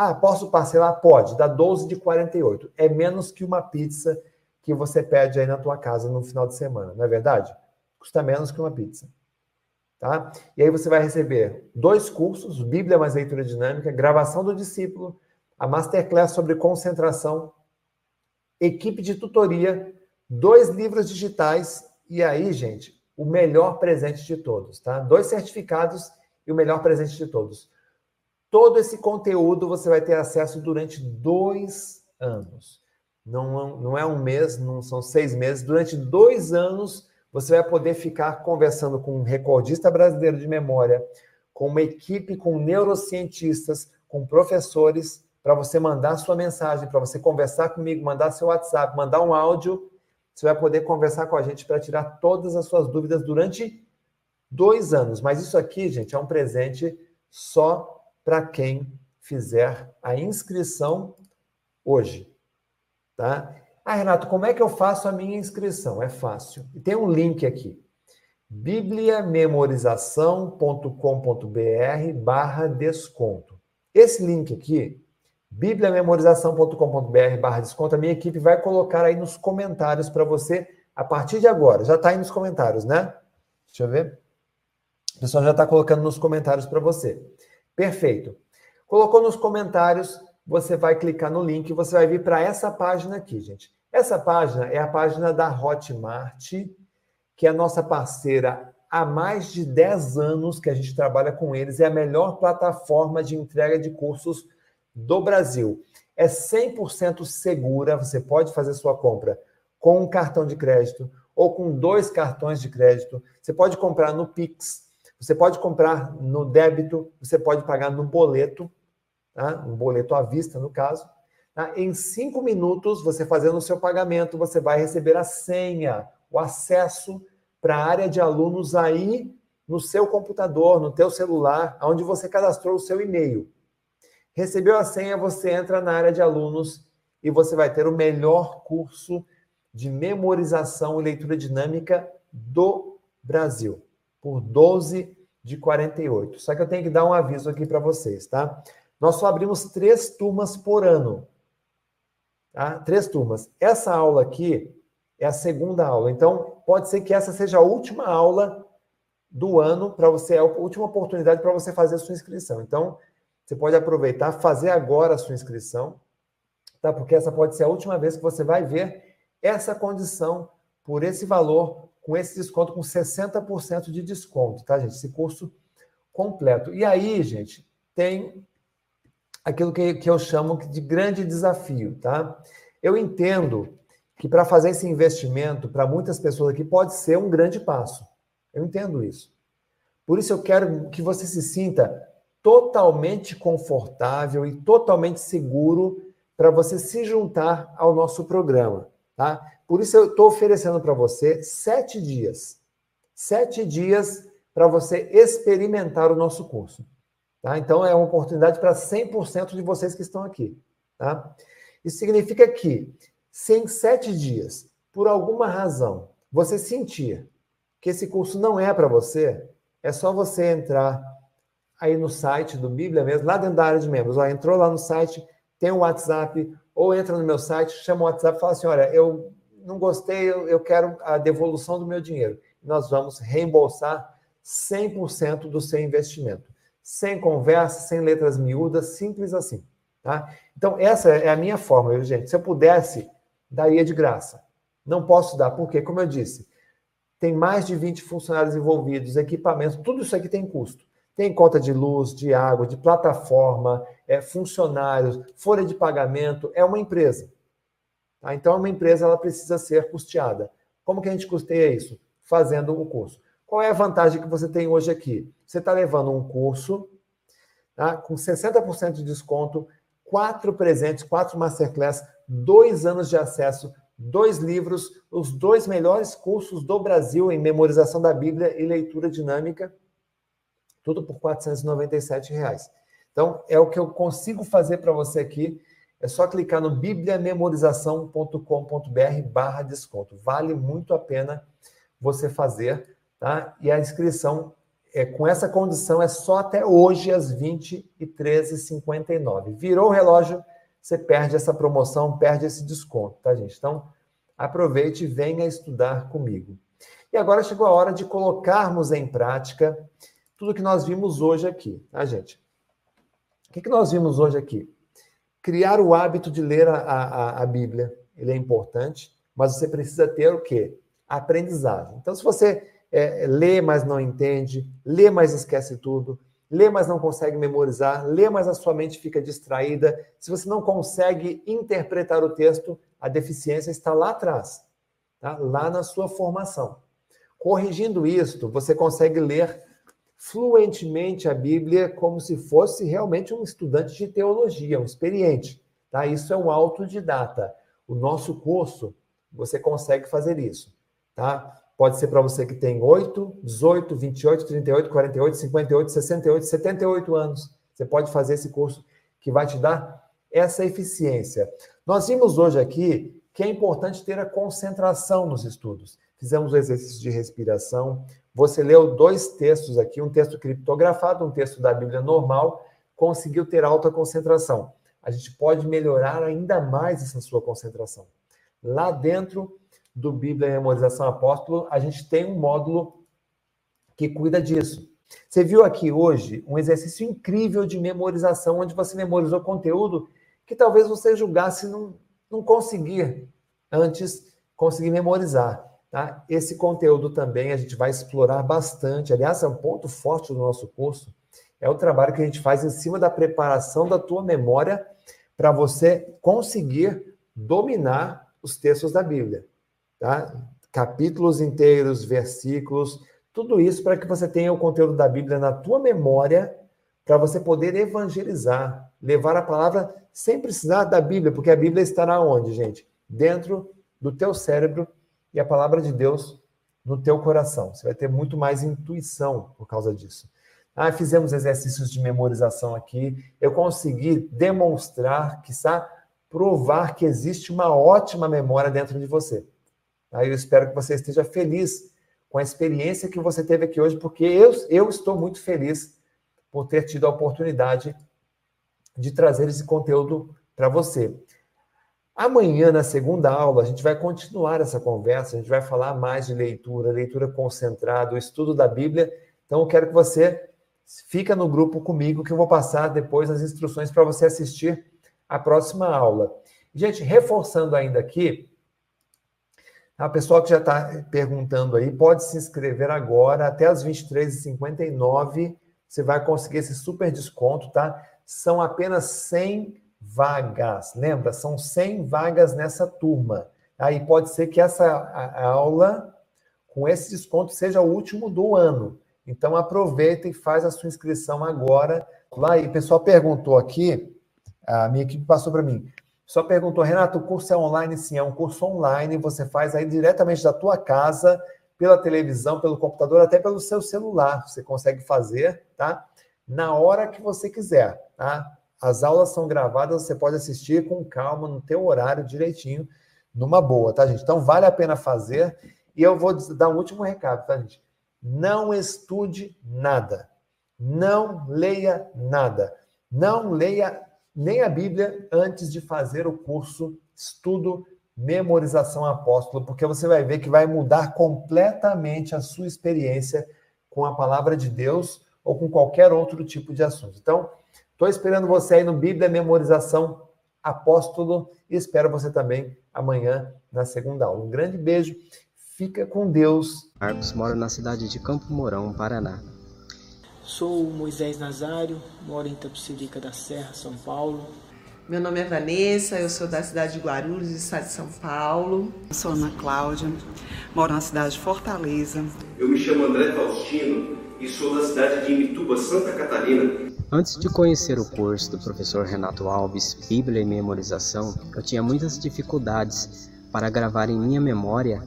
Ah, posso parcelar? Pode, dá 12 de 48. É menos que uma pizza que você pede aí na tua casa no final de semana, não é verdade? Custa menos que uma pizza. Tá? E aí você vai receber dois cursos, Bíblia mais leitura dinâmica, gravação do discípulo, a masterclass sobre concentração, equipe de tutoria, dois livros digitais e aí, gente, o melhor presente de todos, tá? Dois certificados e o melhor presente de todos. Todo esse conteúdo você vai ter acesso durante dois anos. Não, não é um mês, não são seis meses. Durante dois anos você vai poder ficar conversando com um recordista brasileiro de memória, com uma equipe com neurocientistas, com professores, para você mandar sua mensagem, para você conversar comigo, mandar seu WhatsApp, mandar um áudio. Você vai poder conversar com a gente para tirar todas as suas dúvidas durante dois anos. Mas isso aqui, gente, é um presente só para quem fizer a inscrição hoje, tá? Ah, Renato, como é que eu faço a minha inscrição? É fácil. Tem um link aqui. bibliamemorização.com.br barra desconto. Esse link aqui, bibliamemorização.com.br barra desconto, a minha equipe vai colocar aí nos comentários para você a partir de agora. Já está aí nos comentários, né? Deixa eu ver. O pessoal já está colocando nos comentários para você. Perfeito. Colocou nos comentários, você vai clicar no link e você vai vir para essa página aqui, gente. Essa página é a página da Hotmart, que é a nossa parceira há mais de 10 anos que a gente trabalha com eles. É a melhor plataforma de entrega de cursos do Brasil. É 100% segura, você pode fazer sua compra com um cartão de crédito ou com dois cartões de crédito. Você pode comprar no Pix, você pode comprar no débito, você pode pagar no boleto, tá? um boleto à vista, no caso. Tá? Em cinco minutos, você fazendo o seu pagamento, você vai receber a senha, o acesso para a área de alunos aí no seu computador, no teu celular, onde você cadastrou o seu e-mail. Recebeu a senha, você entra na área de alunos e você vai ter o melhor curso de memorização e leitura dinâmica do Brasil, por 12 de 48. Só que eu tenho que dar um aviso aqui para vocês, tá? Nós só abrimos três turmas por ano. Tá? Três turmas. Essa aula aqui é a segunda aula. Então, pode ser que essa seja a última aula do ano para você, é a última oportunidade para você fazer a sua inscrição. Então, você pode aproveitar, fazer agora a sua inscrição, tá? Porque essa pode ser a última vez que você vai ver essa condição por esse valor, com esse desconto, com 60% de desconto, tá, gente? Esse curso completo. E aí, gente, tem aquilo que, que eu chamo de grande desafio, tá? Eu entendo que para fazer esse investimento, para muitas pessoas aqui, pode ser um grande passo. Eu entendo isso. Por isso eu quero que você se sinta totalmente confortável e totalmente seguro para você se juntar ao nosso programa. Tá? Por isso eu estou oferecendo para você sete dias. Sete dias para você experimentar o nosso curso. Tá? Então é uma oportunidade para 100% de vocês que estão aqui. Tá? Isso significa que, se em sete dias, por alguma razão, você sentir que esse curso não é para você, é só você entrar aí no site do Bíblia mesmo, lá dentro da área de membros. Ó, entrou lá no site, tem o um WhatsApp, ou entra no meu site, chama o WhatsApp e fala assim: olha, eu não gostei, eu, quero a devolução do meu dinheiro. Nós vamos reembolsar 100% do seu investimento. Sem conversa, sem letras miúdas, simples assim. Tá? Então, essa é a minha forma, gente. Se eu pudesse, daria de graça. Não posso dar, porque, como eu disse, tem mais de 20 funcionários envolvidos, equipamentos, tudo isso aqui tem custo. Tem conta de luz, de água, de plataforma, é, funcionários, folha de pagamento, é uma empresa. Tá? Então, uma empresa ela precisa ser custeada. Como que a gente custeia isso? Fazendo o curso. Qual é a vantagem que você tem hoje aqui? Você está levando um curso tá? com 60% de desconto, quatro presentes, quatro masterclass, dois anos de acesso, dois livros, os dois melhores cursos do Brasil em memorização da Bíblia e leitura dinâmica tudo por 497 reais. Então, é o que eu consigo fazer para você aqui. É só clicar no bibliamemorização.com.br barra desconto. Vale muito a pena você fazer, tá? E a inscrição é, com essa condição é só até hoje, às 20h13h59. Virou o relógio, você perde essa promoção, perde esse desconto, tá, gente? Então, aproveite e venha estudar comigo. E agora chegou a hora de colocarmos em prática tudo que nós vimos hoje aqui, tá, gente? O que, que nós vimos hoje aqui? Criar o hábito de ler a, a, a Bíblia, ele é importante, mas você precisa ter o quê? aprendizagem. Então, se você é, lê, mas não entende, lê, mas esquece tudo, lê, mas não consegue memorizar, lê, mas a sua mente fica distraída, se você não consegue interpretar o texto, a deficiência está lá atrás, tá? lá na sua formação. Corrigindo isto, você consegue ler fluentemente a Bíblia como se fosse realmente um estudante de teologia, um experiente. Tá? Isso é um autodidata. O nosso curso, você consegue fazer isso. Tá? Pode ser para você que tem 8, 18, 28, 38, 48, 58, 68, 78 anos. Você pode fazer esse curso que vai te dar essa eficiência. Nós vimos hoje aqui que é importante ter a concentração nos estudos. Fizemos o exercício de respiração, você leu dois textos aqui, um texto criptografado, um texto da Bíblia normal, conseguiu ter alta concentração. A gente pode melhorar ainda mais essa sua concentração. Lá dentro do Bíblia Memorização Apóstolo, a gente tem um módulo que cuida disso. Você viu aqui hoje um exercício incrível de memorização, onde você memorizou conteúdo que talvez você julgasse não, não conseguir antes conseguir memorizar. Tá? Esse conteúdo também a gente vai explorar bastante. Aliás, é um ponto forte do nosso curso. É o trabalho que a gente faz em cima da preparação da tua memória para você conseguir dominar os textos da Bíblia. Tá? Capítulos inteiros, versículos, tudo isso para que você tenha o conteúdo da Bíblia na tua memória, para você poder evangelizar, levar a palavra sem precisar da Bíblia, porque a Bíblia estará onde, gente? Dentro do teu cérebro e a palavra de Deus no teu coração. Você vai ter muito mais intuição por causa disso. Ah, fizemos exercícios de memorização aqui. Eu consegui demonstrar, quiçá, provar que existe uma ótima memória dentro de você. Aí eu espero que você esteja feliz com a experiência que você teve aqui hoje, porque eu, eu estou muito feliz por ter tido a oportunidade de trazer esse conteúdo para você. Amanhã, na segunda aula, a gente vai continuar essa conversa, a gente vai falar mais de leitura, leitura concentrada, o estudo da Bíblia. Então, eu quero que você fica no grupo comigo, que eu vou passar depois as instruções para você assistir a próxima aula. Gente, reforçando ainda aqui, a pessoa que já está perguntando aí, pode se inscrever agora, até as 23h59, você vai conseguir esse super desconto, tá? São apenas 100 vagas. Lembra? São 100 vagas nessa turma. Aí pode ser que essa aula, com esse desconto, seja o último do ano. Então aproveita e faz a sua inscrição agora. Lá e o pessoal perguntou aqui, a minha equipe passou para mim. Só perguntou, Renato, o curso é online? Sim, é um curso online. Você faz aí diretamente da tua casa, pela televisão, pelo computador, até pelo seu celular. Você consegue fazer, tá? Na hora que você quiser, tá? As aulas são gravadas, você pode assistir com calma, no teu horário direitinho, numa boa, tá, gente? Então vale a pena fazer. E eu vou dar um último recado, tá, gente? Não estude nada. Não leia nada. Não leia nem a Bíblia antes de fazer o curso Estudo Memorização Apóstolo, porque você vai ver que vai mudar completamente a sua experiência com a palavra de Deus ou com qualquer outro tipo de assunto. Então, Estou esperando você aí no Bíblia Memorização Apóstolo e espero você também amanhã na segunda aula. Um grande beijo, fica com Deus. Marcos mora na cidade de Campo Mourão, Paraná. Sou Moisés Nazário, moro em Tapicerica da Serra, São Paulo. Meu nome é Vanessa, eu sou da cidade de Guarulhos, estado de São Paulo. Eu sou Ana Cláudia, moro na cidade de Fortaleza. Eu me chamo André Faustino e sou da cidade de Imituba, Santa Catarina. Antes de conhecer o curso do professor Renato Alves, Bíblia e Memorização, eu tinha muitas dificuldades para gravar em minha memória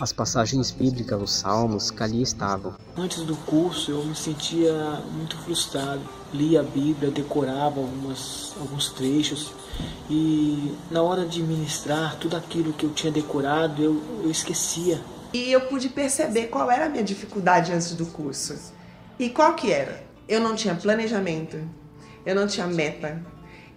as passagens bíblicas, os salmos que ali estavam. Antes do curso eu me sentia muito frustrado. Lia a Bíblia, decorava algumas, alguns trechos e na hora de ministrar tudo aquilo que eu tinha decorado eu, eu esquecia. E eu pude perceber qual era a minha dificuldade antes do curso. E qual que era? Eu não tinha planejamento, eu não tinha meta,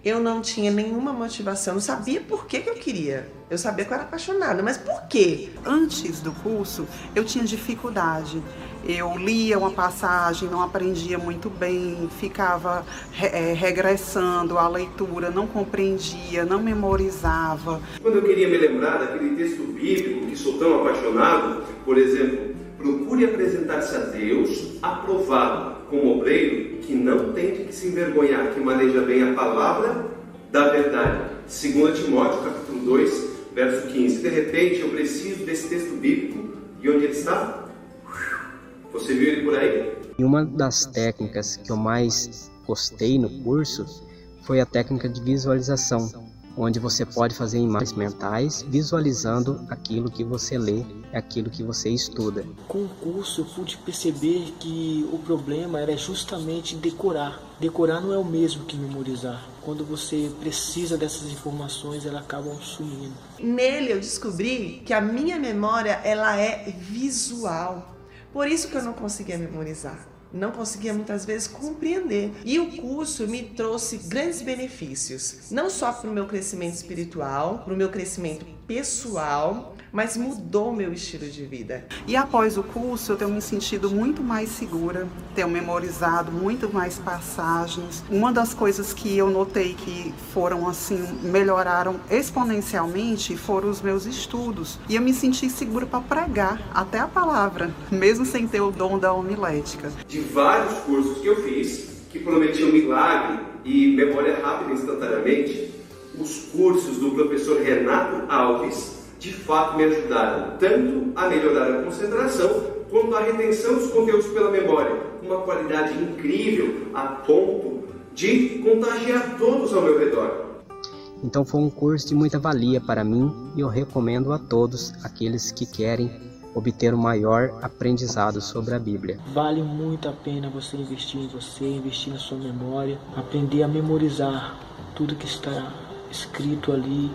eu não tinha nenhuma motivação, não sabia por que, que eu queria. Eu sabia que eu era apaixonada, mas por quê? Antes do curso, eu tinha dificuldade. Eu lia uma passagem, não aprendia muito bem, ficava é, regressando a leitura, não compreendia, não memorizava. Quando eu queria me lembrar daquele texto bíblico que sou tão apaixonado, por exemplo, procure apresentar-se a Deus aprovado como obreiro que não tem de que se envergonhar, que maneja bem a palavra da verdade. 2 Timóteo, capítulo 2, verso 15. De repente, eu preciso desse texto bíblico. E onde ele está? Você viu ele por aí? E uma das técnicas que eu mais gostei no curso foi a técnica de visualização, onde você pode fazer imagens mentais visualizando aquilo que você lê, aquilo que você estuda. Com o curso eu pude perceber que o problema era justamente decorar. Decorar não é o mesmo que memorizar. Quando você precisa dessas informações, elas acabam sumindo. Nele eu descobri que a minha memória ela é visual. Por isso que eu não conseguia memorizar. Não conseguia muitas vezes compreender. E o curso me trouxe grandes benefícios, não só para o meu crescimento espiritual, para o meu crescimento pessoal, mas mudou meu estilo de vida. E após o curso, eu tenho me sentido muito mais segura, tenho memorizado muito mais passagens. Uma das coisas que eu notei que foram assim, melhoraram exponencialmente foram os meus estudos. E eu me senti segura para pregar até a palavra, mesmo sem ter o dom da homilética. De vários cursos que eu fiz, que prometiam milagre e memória rápida instantaneamente, os cursos do professor Renato Alves de fato me ajudaram tanto a melhorar a concentração quanto a retenção dos conteúdos pela memória, com uma qualidade incrível a ponto de contagiar todos ao meu redor. Então foi um curso de muita valia para mim e eu recomendo a todos aqueles que querem obter o maior aprendizado sobre a Bíblia. Vale muito a pena você investir em você, investir na sua memória, aprender a memorizar tudo que está escrito ali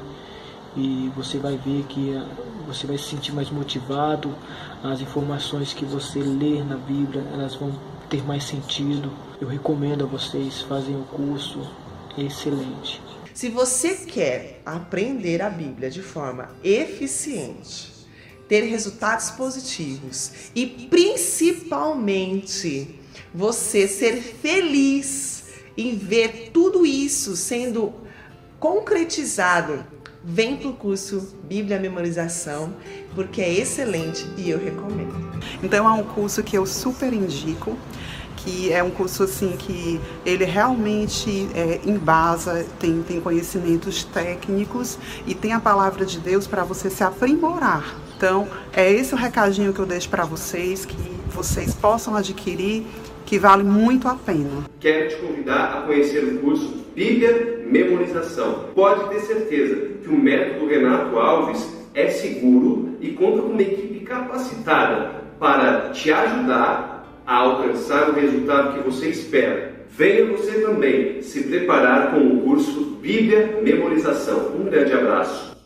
e você vai ver que eh, você vai se sentir mais motivado, as informações que você lê na Bíblia, elas vão ter mais sentido. Eu recomendo a vocês fazerem o curso, é excelente. Se você quer aprender a Bíblia de forma eficiente, ter resultados positivos e principalmente você ser feliz em ver tudo isso sendo concretizado vem para o curso Bíblia Memorização, porque é excelente e eu recomendo. Então é um curso que eu super indico que é um curso assim que ele realmente é, embasa, tem, tem conhecimentos técnicos e tem a palavra de Deus para você se aprimorar. Então, é esse o recadinho que eu deixo para vocês, que vocês possam adquirir, que vale muito a pena. Quero te convidar a conhecer o curso Bíblia Memorização. Pode ter certeza que o método Renato Alves é seguro e conta com uma equipe capacitada para te ajudar a alcançar o resultado que você espera. Venha você também se preparar com o curso Bíblia Memorização. Um grande abraço.